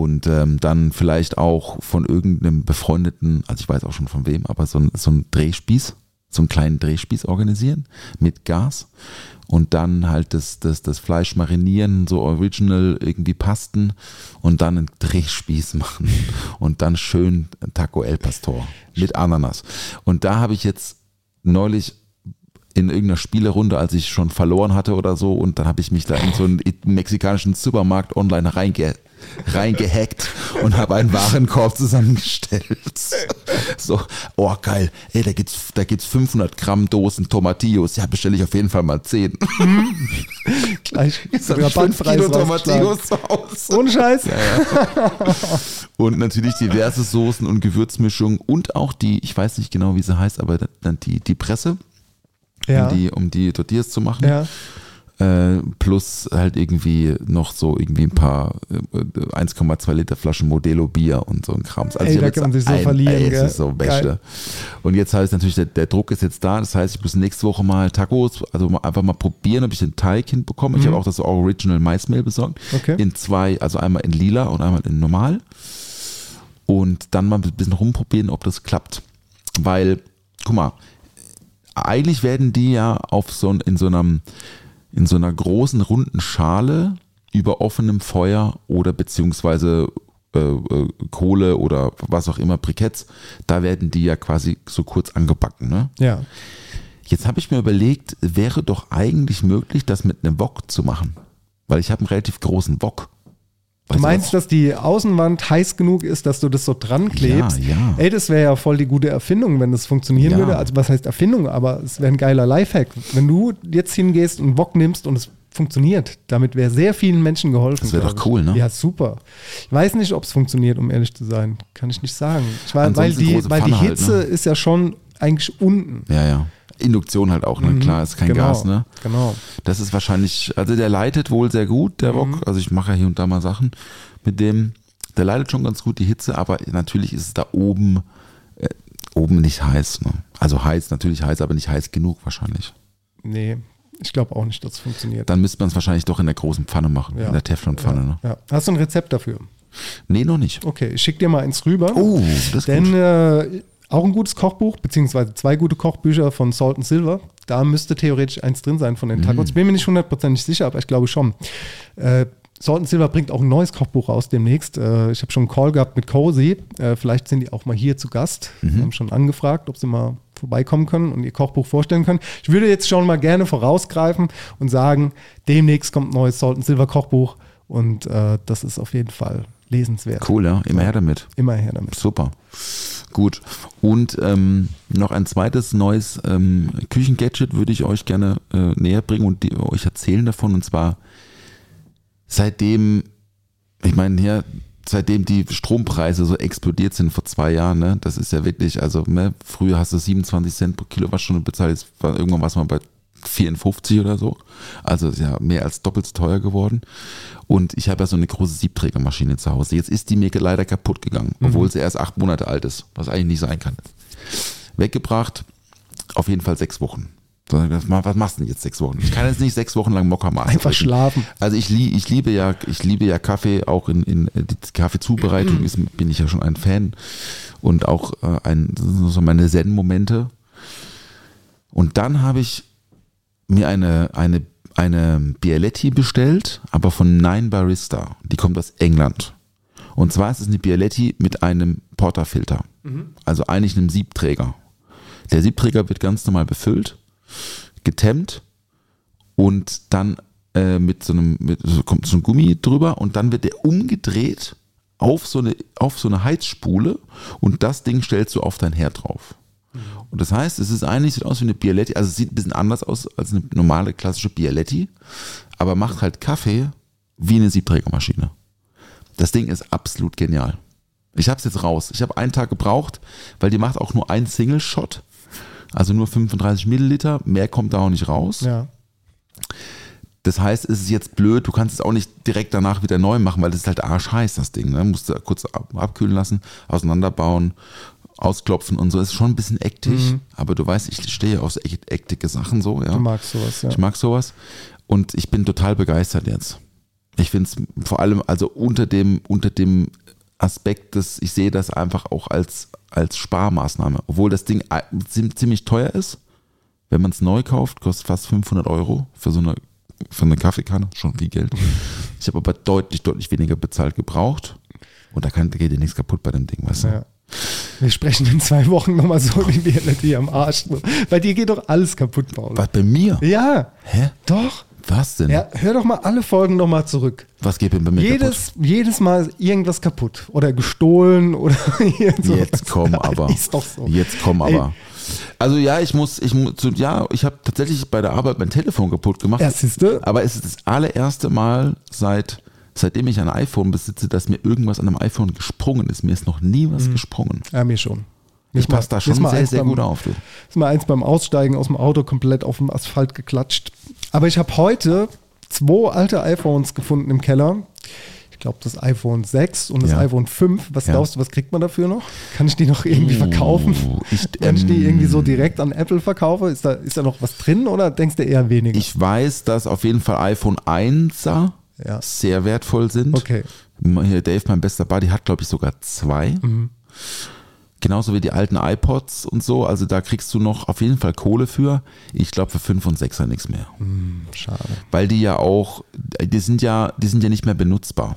und ähm, dann vielleicht auch von irgendeinem befreundeten, also ich weiß auch schon von wem, aber so ein, so ein Drehspieß, so einen kleinen Drehspieß organisieren mit Gas und dann halt das, das, das Fleisch marinieren, so original irgendwie pasten und dann einen Drehspieß machen und dann schön Taco El Pastor mit Ananas. Und da habe ich jetzt neulich in irgendeiner Spielerunde, als ich schon verloren hatte oder so, und dann habe ich mich da in so einen mexikanischen Supermarkt online reinge reingehackt und habe einen Warenkorb zusammengestellt. So, oh geil, ey, da gibt's, da gibt's 500 Gramm Dosen Tomatillos. Ja, bestelle ich auf jeden Fall mal 10. Gleich Jetzt habe ich 5 Rabattpreis Kilo. Tomatillos zu Hause. Ohne Scheiß. Und natürlich diverse Soßen und Gewürzmischungen und auch die, ich weiß nicht genau, wie sie heißt, aber dann die, die Presse, Ja. um, die, um die Tortillas zu machen. ja. Äh, plus halt irgendwie noch so irgendwie ein paar äh, 1,2 Liter Flaschen Modelo Bier und so ein Krams. Also Ey, da jetzt kann man sich so ein- verlieren, Ey, gell? ist so Beste. Geil. Und jetzt heißt natürlich, der, der Druck ist jetzt da. Das heißt, ich muss nächste Woche mal Tacos, also mal, einfach mal probieren, ob ich den Teig hinbekomme. Ich habe auch das Original Maismehl besorgt. Mhm. Okay. In zwei, also einmal in lila und einmal in normal. Und dann mal ein bisschen rumprobieren, ob das klappt. Weil, guck mal, eigentlich werden die ja auf so, in so einem in so einer großen runden Schale über offenem Feuer oder beziehungsweise äh, äh, Kohle oder was auch immer, Briketts, da werden die ja quasi so kurz angebacken. Ne? Ja. Jetzt habe ich mir überlegt, wäre doch eigentlich möglich, das mit einem Wok zu machen. Weil ich habe einen relativ großen Wok. Du meinst, dass die Außenwand heiß genug ist, dass du das so dran klebst? Ja, ja. Ey, das wäre ja voll die gute Erfindung, wenn das funktionieren Ja. würde. Also was heißt Erfindung, aber es wäre ein geiler Lifehack. Wenn du jetzt hingehst und Wok nimmst und es funktioniert, damit wäre sehr vielen Menschen geholfen. Das wär doch cool, ne? Ja, super. Ich weiß nicht, ob es funktioniert, um ehrlich zu sein. Kann ich nicht sagen. Ich weiß, weil die, weil die halt, Hitze ne? ist ja schon eigentlich unten. Ja, ja. Induktion halt auch, ne? Klar, ist kein genau, Gas, ne? Genau. Das ist wahrscheinlich, also der leitet wohl sehr gut, der Wok. Also ich mache ja hier und da mal Sachen mit dem. Der leitet schon ganz gut die Hitze, aber natürlich ist es da oben, äh, oben nicht heiß. Ne? Also heiß, natürlich heiß, aber nicht heiß genug wahrscheinlich. Nee, ich glaube auch nicht, dass es funktioniert. Dann müsste man es wahrscheinlich doch in der großen Pfanne machen, Ja. in der Teflonpfanne. Ne? Ja. Hast du ein Rezept dafür? Nee, noch nicht. Okay, ich schicke dir mal eins rüber. Oh, das ist Denn gut. äh, auch ein gutes Kochbuch, beziehungsweise zwei gute Kochbücher von Salt and Silver. Da müsste theoretisch eins drin sein von den Mm. Tacos. Bin mir nicht hundertprozentig sicher, aber ich glaube schon. Äh, Salt and Silver bringt auch ein neues Kochbuch raus demnächst. Äh, ich habe schon einen Call gehabt mit Cozy. Äh, vielleicht sind die auch mal hier zu Gast. Mhm. Wir haben schon angefragt, ob sie mal vorbeikommen können und ihr Kochbuch vorstellen können. Ich würde jetzt schon mal gerne vorausgreifen und sagen, demnächst kommt ein neues Salt and Silver Kochbuch und äh, das ist auf jeden Fall lesenswert. Cool, ja. Immer her damit. Immer her damit. Super. Gut. Und ähm, noch ein zweites neues ähm, Küchengadget würde ich euch gerne äh, näher bringen und die, euch erzählen davon. Und zwar seitdem, ich meine hier, seitdem die Strompreise so explodiert sind vor zwei Jahren, ne, das ist ja wirklich, also ne, früher hast du 27 Cent pro Kilowattstunde bezahlt, jetzt war irgendwann was mal bei 54 oder so. Also ist ja mehr als doppelt so teuer geworden. Und ich habe ja so eine große Siebträgermaschine zu Hause. Jetzt ist die mir leider kaputt gegangen, obwohl sie erst acht Monate alt ist, was eigentlich nicht sein kann. Weggebracht, auf jeden Fall sechs Wochen. Was machst du denn jetzt sechs Wochen? Ich kann jetzt nicht sechs Wochen lang Mokka machen. Einfach schlafen. Also ich, ich liebe ja, ich liebe ja Kaffee, auch in, in äh, die Kaffeezubereitung ist, bin ich ja schon ein Fan und auch äh, ein, so meine Zen-Momente. Und dann habe ich mir eine, eine, eine Bialetti bestellt, aber von Nine Barista. Die kommt aus England. Und zwar ist es eine Bialetti mit einem Porterfilter. Also eigentlich einem Siebträger. Der Siebträger wird ganz normal befüllt, getemmt und dann äh, mit so einem, mit, so kommt so ein Gummi drüber und dann wird der umgedreht auf so eine, auf so eine Heizspule und das Ding stellst du auf dein Herd drauf. Und das heißt, es ist eigentlich, sieht aus wie eine Bialetti, also es sieht ein bisschen anders aus als eine normale klassische Bialetti, aber macht halt Kaffee wie eine Siebträgermaschine. Das Ding ist absolut genial. Ich habe es jetzt raus. Ich habe einen Tag gebraucht, weil die macht auch nur einen Single-Shot. Also nur 35 Milliliter. Mehr kommt da auch nicht raus. Ja. Das heißt, es ist jetzt blöd, du kannst es auch nicht direkt danach wieder neu machen, weil das ist halt arschheiß, das Ding. Ne? Musst du kurz ab, abkühlen lassen, auseinanderbauen, ausklopfen und so. Ist schon ein bisschen ektig, aber du weißt, ich stehe auf so ek- ektige Sachen so. Ja. Du magst sowas, ja. Ich mag sowas. Und ich bin total begeistert jetzt. Ich finde es vor allem, also unter dem, unter dem Aspekt, dass ich sehe das einfach auch als, als Sparmaßnahme. Obwohl das Ding ziem- ziemlich teuer ist. Wenn man es neu kauft, kostet fast 500 Euro für so eine, für eine Kaffeekanne. Schon viel Geld. Ich habe aber deutlich, deutlich weniger bezahlt gebraucht. Und da, kann, da geht dir nichts kaputt bei dem Ding, weißt du? Ja. Wir sprechen in zwei Wochen nochmal so wie wir hier am Arsch. Bei dir geht doch alles kaputt, Paul. Was bei mir? Ja, Hä? doch. Was denn? Ja, hör doch mal alle Folgen nochmal zurück. Was geht denn bei mir kaputt? Jedes, jedes Mal irgendwas kaputt oder gestohlen oder. Jetzt komm aber. Ist doch so. Jetzt komm Ey. aber. Also ja, ich muss, ich muss, ja, ich habe tatsächlich bei der Arbeit mein Telefon kaputt gemacht. Ja, siehste. Aber es ist das allererste Mal seit, seitdem ich ein iPhone besitze, dass mir irgendwas an einem iPhone gesprungen ist. Mir ist noch nie was gesprungen. Ja, mir schon. Ich passe da schon ist mal sehr, eins sehr beim- gut auf. Du. Ist mal eins beim Aussteigen aus dem Auto komplett auf dem Asphalt geklatscht. Aber ich habe heute zwei alte iPhones gefunden im Keller. Ich glaube, das iPhone 6 und das Ja. iPhone 5. Was Ja. glaubst du, was kriegt man dafür noch? Kann ich die noch irgendwie verkaufen? Uh, ich, Wenn ich die ähm, irgendwie so direkt an Apple verkaufe, ist da, ist da noch was drin oder denkst du eher weniger? Ich weiß, dass auf jeden Fall iPhone 1er Ja. sehr wertvoll sind. Okay. Dave, mein bester Buddy, hat glaube ich sogar zwei. Mhm. Genauso wie die alten iPods und so. Also da kriegst du noch auf jeden Fall Kohle für. Ich glaube für 5 und 6er nichts mehr. Schade. Weil die ja auch, die sind ja, die sind ja nicht mehr benutzbar.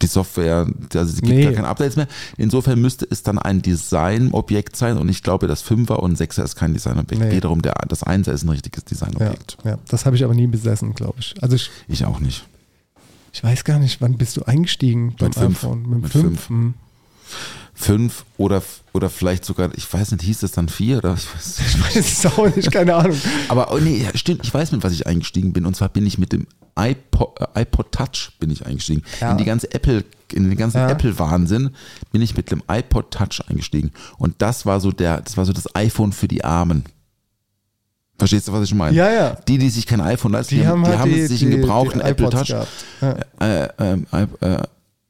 Die Software, also es gibt Nee. gar keine Updates mehr. Insofern müsste es dann ein Designobjekt sein und ich glaube, das 5er und 6er ist kein Designobjekt. Nee. Wiederum, der, das 1er ist ein richtiges Ja, Designobjekt. ja, das habe ich aber nie besessen, glaube ich. Also ich, Ich auch nicht. Ich weiß gar nicht, wann bist du eingestiegen beim Mit fünf. iPhone? Mit, Mit fünf. fünf. Hm. Fünf oder, oder vielleicht sogar, ich weiß nicht, hieß es dann vier oder ich weiß nicht. Ich weiß es auch nicht, keine Ahnung. Aber oh nee, stimmt, ich weiß mit was ich eingestiegen bin. Und zwar bin ich mit dem iPod, äh, iPod Touch bin ich eingestiegen. Ja. In die ganze Apple, in den ganzen Ja. Apple-Wahnsinn bin ich mit dem iPod Touch eingestiegen. Und das war so der, das war so das iPhone für die Armen. Verstehst du, was ich meine? Ja, ja. Die, die sich kein iPhone leisten, Die, haben die halt haben die, sich die, einen gebrauchten Apple Touch. gehabt. Ja. Äh, ähm, I- äh,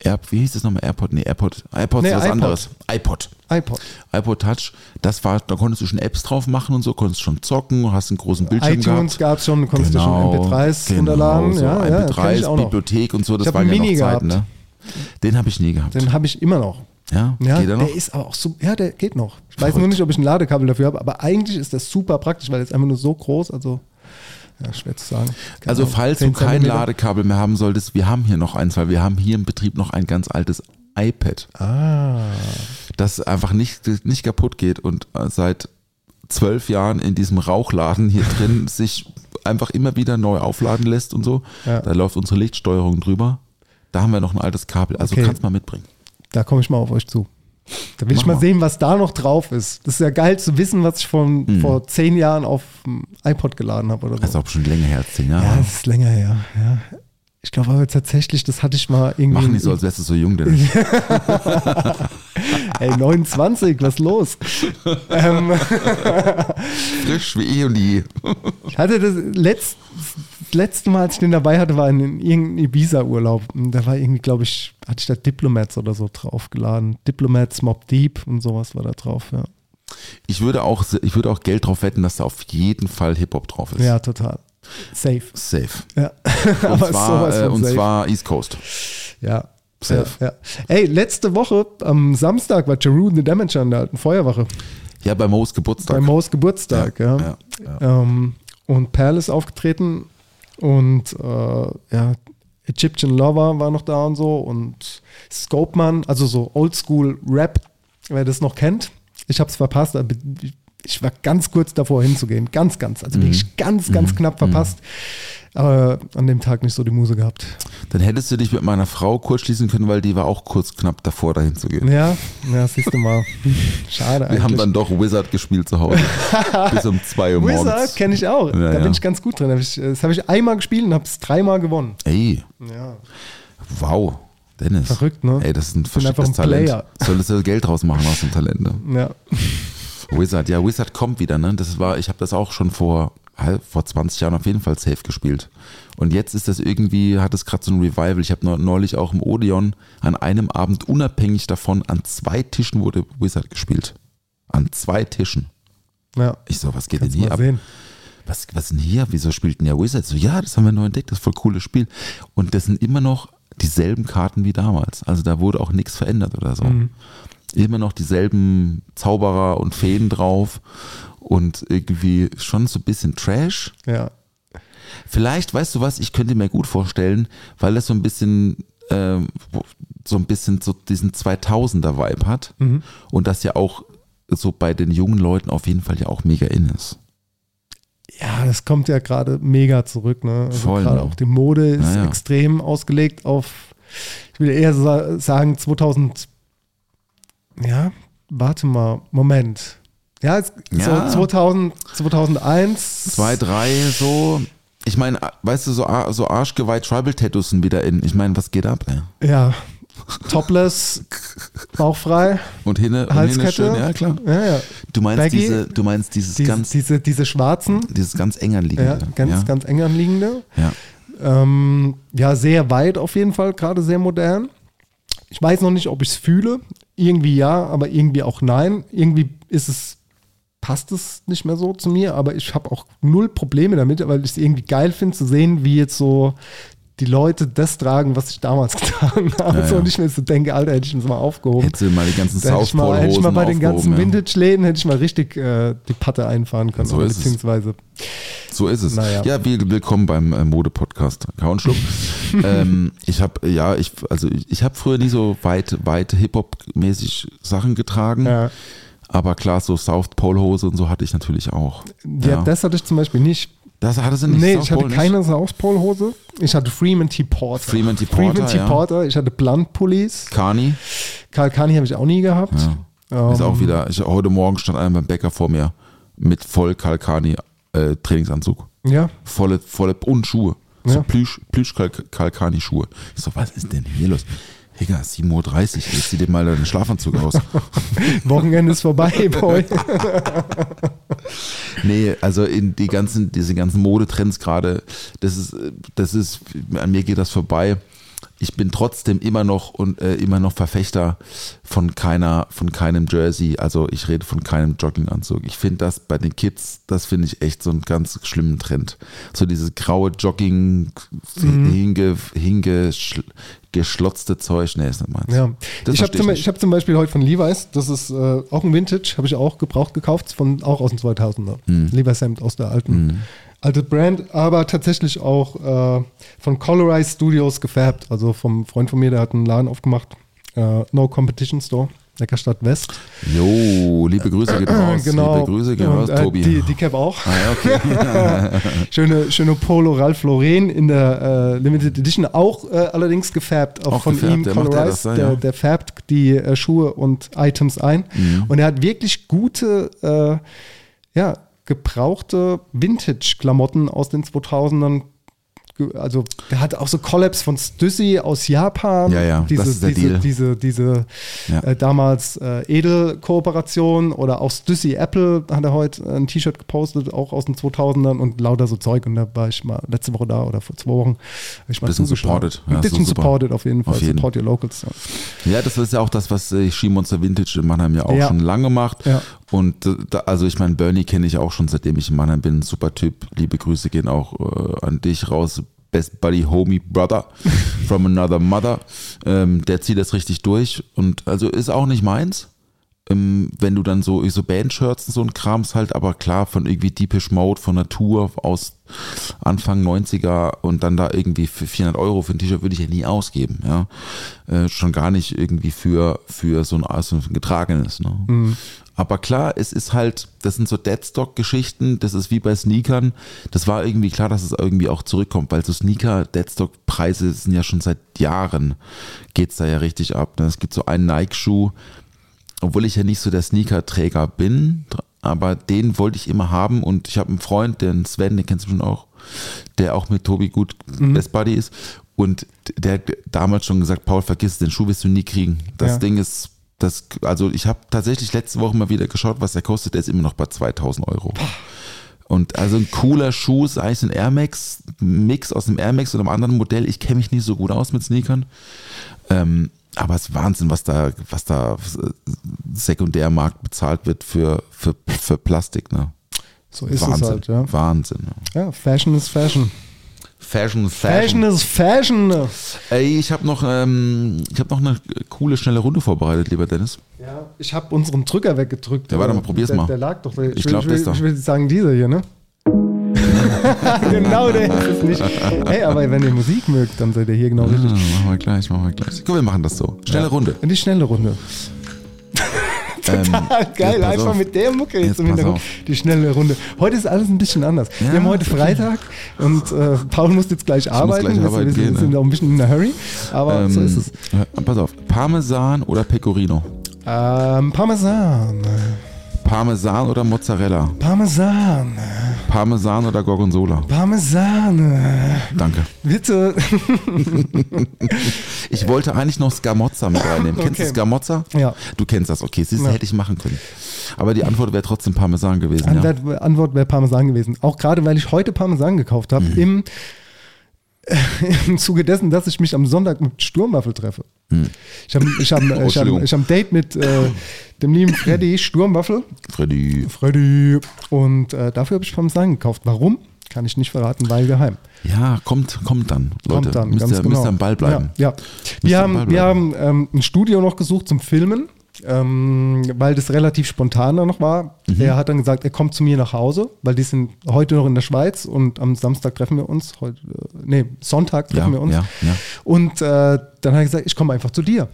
Air, wie hieß das nochmal? AirPod? Nee, AirPod. iPod Nee, ist was iPod. anderes. iPod. iPod. iPod Touch, das war, da konntest du schon Apps drauf machen und so, konntest schon zocken, hast einen großen Bildschirm iTunes gehabt. gab es schon, du konntest dir schon MP3s genau, runterladen. So ja, ja, kenn ich MP3s, auch noch. Bibliothek und so, das waren ja noch Zeiten, gehabt. ne? Den habe ich nie gehabt. Den habe ich immer noch. Ja, Ja, geht er noch? der ist aber auch so, ja, der geht noch. Ich weiß Verrückt. nur nicht, ob ich ein Ladekabel dafür habe, aber eigentlich ist das super praktisch, weil der ist einfach nur so groß, also ja, schwer zu sagen. Keine Also falls du 10 kein Zentimeter. Ladekabel mehr haben solltest, wir haben hier noch eins, weil wir haben hier im Betrieb noch ein ganz altes iPad, Ah, das einfach nicht, nicht kaputt geht und äh, seit zwölf Jahren in diesem Rauchladen hier drin sich einfach immer wieder neu aufladen lässt und so. Ja. Da läuft unsere Lichtsteuerung drüber. Da haben wir noch ein altes Kabel. Also Okay. kannst mal mitbringen. Da komme ich mal auf euch zu. Da will Mach ich mal mal. sehen, was da noch drauf ist. Das ist ja geil zu wissen, was ich von, Mhm. vor zehn Jahren auf dem iPod geladen habe oder Das ist so. auch schon länger her, zehn Jahre. Ja, das ist länger her. Ja. Ich glaube aber tatsächlich, das hatte ich mal irgendwie. Machen die so, als wärst du so jung, denn Ey, 29, was los? ähm, frisch wie eh und je. ich hatte das, letzt, das letzte Mal, als ich den dabei hatte, war in irgendeinem Ibiza-Urlaub. Da war irgendwie, glaube ich, hatte ich da Diplomats oder so draufgeladen. Diplomats, Mob Deep und sowas war da drauf, ja. Ich würde auch, ich würde auch Geld drauf wetten, dass da auf jeden Fall Hip-Hop drauf ist. Ja, total. Safe. Safe. Ja. Und Aber zwar, äh, und safe. zwar East Coast. Ja. Safe. Ja, ja. Ey, letzte Woche am Samstag war Jeroen the Damager an der alten Feuerwache. Ja, bei Mo's Geburtstag. Bei Mo's Geburtstag, ja. Ja, ja, Ähm, und Perl ist aufgetreten und äh, ja, Egyptian Lover war noch da und so und Scopeman, also so Oldschool Rap, wer das noch kennt. Ich habe es verpasst, aber ich war ganz kurz davor hinzugehen. Ganz, ganz. Also wirklich ganz, ganz knapp verpasst. Aber an dem Tag nicht so die Muse gehabt. Dann hättest du dich mit meiner Frau kurz schließen können, weil die war auch kurz knapp davor, dahin zu gehen. Ja, ja, siehst du mal. Schade Wir haben eigentlich. dann doch Wizard gespielt zu Hause. Bis um zwei Uhr morgens. Wizard kenne ich auch. Ja, da bin ich ganz gut drin. Ich- Das habe ich einmal gespielt und habe es dreimal gewonnen. Ey, Ja. wow. Dennis. Verrückt, ne? Ey, das ist ein verschicktes ein Talent. Player. Solltest du Geld draus machen aus dem Talent. Ne? Ja. Wizard, ja, Wizard kommt wieder, ne? Das war, ich habe das auch schon vor, vor 20 Jahren auf jeden Fall safe gespielt. Und jetzt ist das irgendwie, hat es gerade so ein Revival. Ich habe neulich auch im Odeon an einem Abend unabhängig davon an zwei Tischen wurde Wizard gespielt. An zwei Tischen. ja. Ich so, was geht Kannst denn hier ab? sehen. Was, was denn hier? Wieso spielt denn der Wizard? So, ja, das haben wir neu entdeckt, das ist voll cooles Spiel. Und das sind immer noch dieselben Karten wie damals. Also da wurde auch nichts verändert oder so. Immer noch dieselben Zauberer und Feen drauf und irgendwie schon so ein bisschen Trash. Ja. Vielleicht, weißt du was, ich könnte mir gut vorstellen, weil das so ein bisschen, ähm, so ein bisschen so diesen 2000er-Vibe hat und das ja auch so bei den jungen Leuten auf jeden Fall ja auch mega in ist. Ja, das kommt ja gerade mega zurück. Ne? Also Voll, gerade ne? auch die Mode ist Ja, ja. extrem ausgelegt auf, ich will eher sa sagen 2000, ja, warte mal, Moment. Ja, es, Ja. so 2000, 2001. zwei, drei, so. Ich meine, weißt du, so, so Arschgeweih Tribal Tattoos sind wieder in. Ich meine, was geht ab? Ey? Ja, topless, bauchfrei, Und hinne, und hinne Halskette. schön, ja klar. Ja, ja. Du meinst Baggy. diese, du meinst dieses Diese, ganz, diese, diese schwarzen, dieses ganz eng anliegende. ja, ganz, ja? ganz eng anliegende. Ja. Ähm, ja, sehr weit auf jeden Fall, gerade sehr modern. Ich weiß noch nicht, ob ich es fühle. Irgendwie ja, aber irgendwie auch nein. Irgendwie ist es, passt es nicht mehr so zu mir, aber ich habe auch null Probleme damit, weil ich es irgendwie geil finde zu sehen, wie jetzt so die Leute das tragen, was ich damals getragen habe. Ja, und ich mir so denke, Alter, hätte ich das mal aufgehoben. Hättest du mal die ganzen hätte ich, mal, hätte ich mal bei den ganzen ja. Vintage-Läden hätte ich mal richtig äh, die Patte einfahren können. So ist es. beziehungsweise So ist es. Naja. Ja, will- willkommen beim äh, Mode-Podcast. Kaunschluck. ähm, ich habe, ja, ich, also ich, ich habe früher nie so weit, weit Hip-Hop-mäßig Sachen getragen. Ja. Aber klar, so South Pole Hose und so hatte ich natürlich auch. Ja, ja. das hatte ich zum Beispiel nicht. Das hattest du nicht. nee, South ich hatte Pole nicht? keine South Pole Hose. Ich hatte Freeman T. Porter. Freeman T. Freeman Porter, T. ja. Porter. Ich hatte Blunt Pullis. Kani. Karl Kani habe ich auch nie gehabt. Ist Ähm, auch wieder, ich, heute Morgen stand einer beim Bäcker vor mir mit voll Kalkani äh, Trainingsanzug. Ja, Volle, volle und Schuhe. So Ja. Plüsch, Plüsch Kalkani Schuhe. Ich so, was ist denn hier los? Digga, 7.30 Uhr, jetzt zieh dir mal deinen Schlafanzug aus. Wochenende ist vorbei, Boy. Nee, also in die ganzen, diese ganzen Modetrends gerade, das ist, das ist, an mir geht das vorbei. Ich bin trotzdem immer noch und äh, immer noch Verfechter von keiner, von keinem Jersey. Also ich rede von keinem Jogginganzug. Ich finde das bei den Kids, das finde ich echt so einen ganz schlimmen Trend. So dieses graue Jogging, hinge, hingeschlotzte Zeug, nee, ist nicht meins. Ja. Das ich habe zum, hab zum Beispiel heute von Levi's, das ist äh, auch ein Vintage, habe ich auch gebraucht gekauft, von, auch aus den 2000er. Mhm. Levi's Hemd aus der alten alte Brand, aber tatsächlich auch äh, von Colorize Studios gefärbt. Also vom Freund von mir, der hat einen Laden aufgemacht, äh, No Competition Store, Neckarstadt West. Jo, liebe Grüße geht raus. genau. Liebe Grüße geht raus, äh, Tobi. Die, die Cap auch. ah, ja, okay. Schöne, schöne Polo Ralph Lauren in der äh, Limited Edition, auch äh, allerdings gefärbt, auch, Auch von gefärbt, ihm, der Colorize, das, ja, der, der färbt die äh, Schuhe und Items ein. Mhm. Und er hat wirklich gute, äh, ja, gebrauchte Vintage-Klamotten aus den 2000ern. ge- Also der hat auch so Collabs von Stussy aus Japan. Ja, ja, diese, das ist der diese, Deal. diese, diese Ja. äh, damals äh, Edel-Kooperation oder auch Stussy Apple hat er heute ein T-Shirt gepostet, auch aus den 2000ern und lauter so Zeug. Und da war ich mal letzte Woche da oder vor zwei Wochen. Ich mal Bisschen supported. Ja, Ein bisschen supported auf jeden Fall. Auf jeden. Support your locals. Ja. Ja, das ist ja auch das, was äh, Skimonster Vintage in Mannheim ja auch Ja. schon lange macht. Und da, also ich meine, Bernie kenne ich auch schon, seitdem ich in Mannheim bin. Super Typ. Liebe Grüße gehen auch äh, an dich raus. Best Buddy, Homie, Brother from another mother. Ähm, der zieht das richtig durch und also ist auch nicht meins. Ähm, wenn du dann so, so Bandshirts und so ein Krams halt, aber klar von irgendwie Deepish Mode, von Natur aus Anfang 90er und dann da irgendwie für 400 Euro für ein T-Shirt würde ich ja nie ausgeben, ja. Äh, schon gar nicht irgendwie für, für so ein, so ein getragenes, ne. Aber klar, es ist halt, das sind so Deadstock-Geschichten, das ist wie bei Sneakern. Das war irgendwie klar, dass es irgendwie auch zurückkommt, weil so Sneaker, Deadstock-Preise sind ja schon seit Jahren, geht's da ja richtig ab. ne? Es gibt so einen Nike-Schuh, obwohl ich ja nicht so der Sneaker-Träger bin, aber den wollte ich immer haben und ich habe einen Freund, den Sven, den kennst du schon auch, der auch mit Tobi gut Best Buddy ist und der hat damals schon gesagt, Paul, vergiss, den Schuh wirst du nie kriegen. Das Ja. Ding ist, das, also ich habe tatsächlich letzte Woche mal wieder geschaut, was der kostet, der ist immer noch bei 2000 Euro. Und also ein cooler Schuh ist eigentlich ein Air Max, Mix aus einem Air Max und einem anderen Modell. Ich kenne mich nicht so gut aus mit Sneakern. Ähm, aber es ist Wahnsinn, was da, was da äh, Sekundärmarkt bezahlt wird für, für, für Plastik. Ne? So ist Wahnsinn. es halt, ja. Wahnsinn. Ja. Ja, Fashion ist Fashion. Fashion, Fashion ist Fashion. Ey, ich habe noch, ähm, ich hab noch eine coole, schnelle Runde vorbereitet, lieber Dennis. Ja, ich habe unseren Drücker weggedrückt. Ja, warte mal, probier's der, mal. Der lag doch. Ich, Ich will- glaub, ich, will, das da. ich will sagen, dieser hier, ne? genau, der ist es nicht. Hey, aber wenn ihr Musik mögt, dann seid ihr hier genau Ah, richtig. machen wir gleich, machen wir gleich. Guck, wir machen das so. Schnelle Runde. In die schnelle Runde. Ähm, Ah, geil, einfach auf. mit der Mucke jetzt, Jetzt im Hintergrund. Die schnelle Runde. Heute ist alles ein bisschen anders. Ja, wir haben heute. Freitag und äh, Paul muss jetzt gleich arbeiten. gleich Wir- arbeiten wir, gehen, sind ne? auch ein bisschen in der Hurry, aber so Ähm, ist es. Pass auf, Parmesan oder Pecorino? Ähm, Parmesan. Parmesan oder Mozzarella? Parmesan. Parmesan oder Gorgonzola? Parmesan. Danke. Bitte. Ich wollte eigentlich noch Scamozza mit reinnehmen. Kennst du Okay. Scamozza? Ja. Du kennst das, okay. Siehst du, Ja. hätte ich machen können. Aber die Antwort wäre trotzdem Parmesan gewesen. Ja. Antwort, Antwort wäre Parmesan gewesen. Auch gerade, weil ich heute Parmesan gekauft habe, Mhm. im, im Zuge dessen, dass ich mich am Sonntag mit Sturmwaffel treffe. Ich habe ich hab, ich hab, ich hab ein Date mit äh, dem lieben Freddy Sturmwaffel. Freddy. Freddy. Und äh, dafür habe ich Parmesan gekauft. Warum? Kann ich nicht verraten, weil geheim. Ja, kommt, kommt dann. Leute, Kommt dann, müsst, ganz ihr, genau. müsst ihr am Ball bleiben. Ja, ja. Wir haben, wir haben ähm, ein Studio noch gesucht zum Filmen, ähm, weil das relativ spontan dann noch war. Mhm. Er hat dann gesagt, er kommt zu mir nach Hause, weil die sind heute noch in der Schweiz und am Samstag treffen wir uns. Heute, äh, nee, Sonntag treffen Ja, wir uns. ja, ja. Und äh, dann hat er gesagt, ich komme einfach zu dir.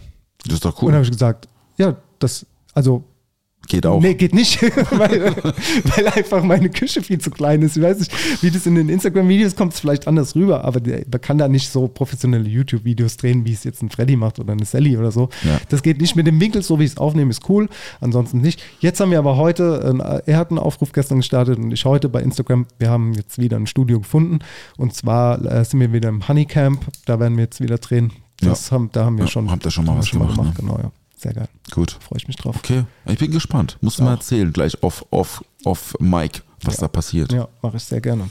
Das ist doch Und dann habe cool. ich gesagt, ja, das, also Geht auch. Nee, geht nicht, weil, weil einfach meine Küche viel zu klein ist. Ich weiß nicht, wie das in den Instagram-Videos kommt, es vielleicht anders rüber, aber der, man kann da nicht so professionelle YouTube-Videos drehen, wie es jetzt ein Freddy macht oder eine Sally oder so. Ja. Das geht nicht mit dem Winkel, so wie ich es aufnehme, ist cool. Ansonsten nicht. Jetzt haben wir aber heute, er hat einen Aufruf gestern gestartet und ich heute bei Instagram. Wir haben jetzt wieder ein Studio gefunden und zwar äh, sind wir wieder im Honeycamp. Da werden wir jetzt wieder drehen. Das Ja. haben, da haben wir Ja, schon. habt ihr schon mal wir was gemacht, ne? Genau, ja. Sehr geil. Gut. Freue ich mich drauf. Okay, ich bin gespannt. Musst du mal erzählen, gleich off, off, off Mike, was da passiert. Ja, mache ich sehr gerne.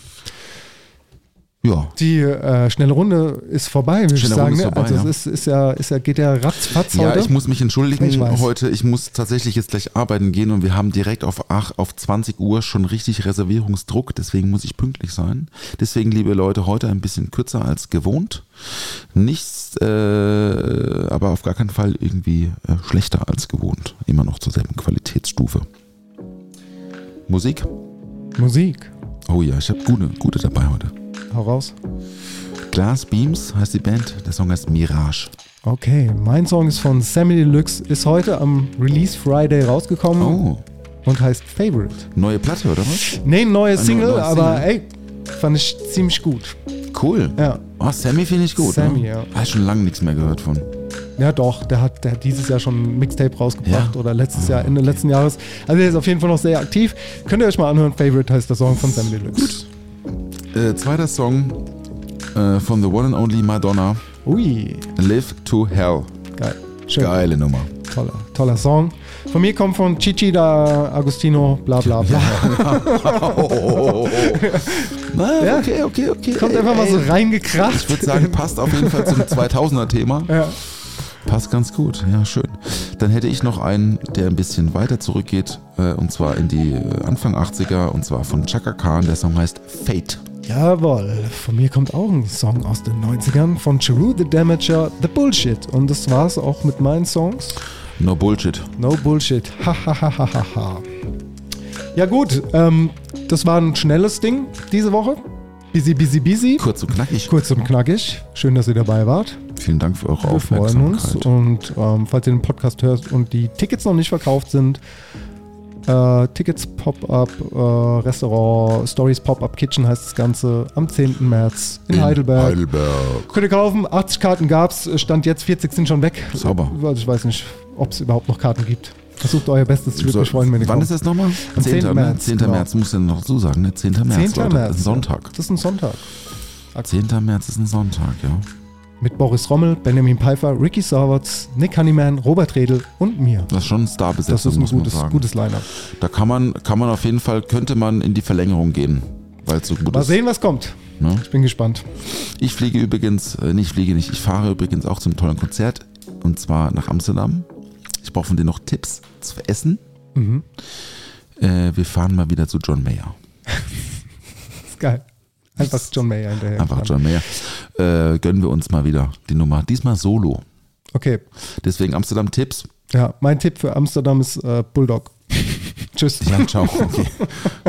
Ja. Die äh, schnelle Runde ist vorbei, würde ich sagen. Runde ist ne? vorbei, also ja. es ist, ist ja, ist ja, geht ja ratzfatz Ja, heute. ich muss mich entschuldigen Ich heute. Ich muss tatsächlich jetzt gleich arbeiten gehen und wir haben direkt auf, ach, auf 20 Uhr schon richtig Reservierungsdruck. Deswegen muss ich pünktlich sein. Deswegen, liebe Leute, heute ein bisschen kürzer als gewohnt. Nichts, äh, aber auf gar keinen Fall irgendwie äh, schlechter als gewohnt. Immer noch zur selben Qualitätsstufe. Musik? Musik. Oh ja, ich habe gute, gute dabei heute. Hau raus. Glass Beams heißt die Band. Der Song heißt Mirage. Okay, mein Song ist von Sammy Deluxe, ist heute am Release Friday rausgekommen Oh, und heißt Favorite. neue Platte oder was? Nee, Ein Single, neues aber Single. ey, fand ich ziemlich gut. Cool. Ja. Oh, Sammy finde ich gut. Sammy, ne? ja. Habe schon lange nichts mehr gehört von. Ja, doch, der hat, der hat dieses Jahr schon ein Mixtape rausgebracht Ja? oder letztes Ah, Jahr, Ende letzten Jahres. Also der ist auf jeden Fall noch sehr aktiv. Könnt ihr euch mal anhören, Favorite heißt der Song von Sammy Deluxe. Äh, zweiter Song äh, von The One and Only Madonna. Ui, Live to Hell. geil. Schön. Geile Nummer. Toller, toller Song. Von mir kommt von Chichi da Agostino, bla bla bla. Na, Ja. okay, okay, okay. Kommt Ey, einfach mal ey. so reingekracht. Ich würde sagen, passt auf jeden Fall zum 2000er-Thema. Ja. Passt ganz gut, ja, schön. Dann hätte ich noch einen, der ein bisschen weiter zurückgeht, äh, und zwar in die äh, Anfang 80er, und zwar von Chaka Khan. Der Song heißt Fate. Jawohl, von mir kommt auch ein Song aus den 90ern von Cheru the Damager, The Bullshit. Und das war's auch mit meinen Songs. No Bullshit. No Bullshit. Ha ha ha ha ha ha. Ja gut, ähm, das war ein schnelles Ding diese Woche. Busy, busy, busy. Kurz und knackig. Kurz und knackig. Schön, dass ihr dabei wart. Vielen Dank für eure Wir freuen uns. Aufmerksamkeit. Und ähm, falls ihr den Podcast hört und die Tickets noch nicht verkauft sind, äh, Tickets Pop-Up, äh, Restaurant, Stories Pop-Up Kitchen heißt das Ganze, am 10. März in, Heidelberg. Heidelberg. Könnt ihr kaufen, 80 Karten gab's, Stand jetzt 40 sind schon weg. Sauber. Also ich weiß nicht, ob es überhaupt noch Karten gibt. Versucht euer Bestes, ich würde mich freuen, wenn ihr Wann kommt. ist das nochmal? Am 10. 10. Ne? März, 10. genau. März, muss ja noch so sagen, ne? 10. März, 10. Leute. März. Das ist ein Sonntag. Das ist ein Sonntag. 10. März ist ein Sonntag, ja. Mit Boris Rommel, Benjamin Pfeiffer, Ricky Sauertz, Nick Honeyman, Robert Redl und mir. Das ist schon ein Starbesetzung, Das ist ein gutes, gutes Line-Up. Da kann man, kann man auf jeden Fall, könnte man in die Verlängerung gehen, weil es so gut Mal ist. sehen, was kommt. Ne? Ich bin gespannt. Ich fliege übrigens, äh, nicht fliege nicht, ich fahre übrigens auch zum tollen Konzert und zwar nach Amsterdam. Ich brauche von dir noch Tipps zu essen. Mhm. Äh, wir fahren mal wieder zu John Mayer. ist geil. Einfach John Mayer hinterher. Einfach. John Mayer. Äh, gönnen wir uns mal wieder die Nummer. Diesmal solo. Okay. Deswegen Amsterdam-Tipps. Ja, mein Tipp für Amsterdam ist äh, Bulldog. Tschüss. Ja, ciao. Okay.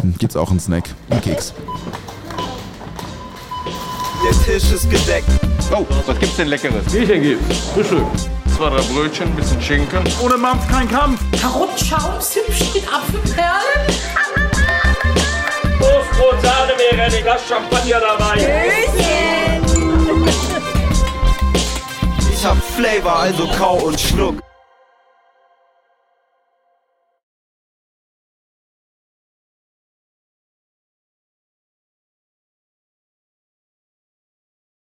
Hm, Gibt's auch einen Snack, einen Keks. Der Tisch ist gedeckt. Oh, was gibt's denn Leckeres? Bierchen gibt's. Frühstück. Zwei, drei Brötchen, bisschen Schinken. Ohne Mampf kein Kampf. Karottenschaum, Zimtschnitt, Apfelperlen. Toastbrot, Sahne wäre ein Glas Champagner dabei. Ich hab Flavor, also kau und schluck.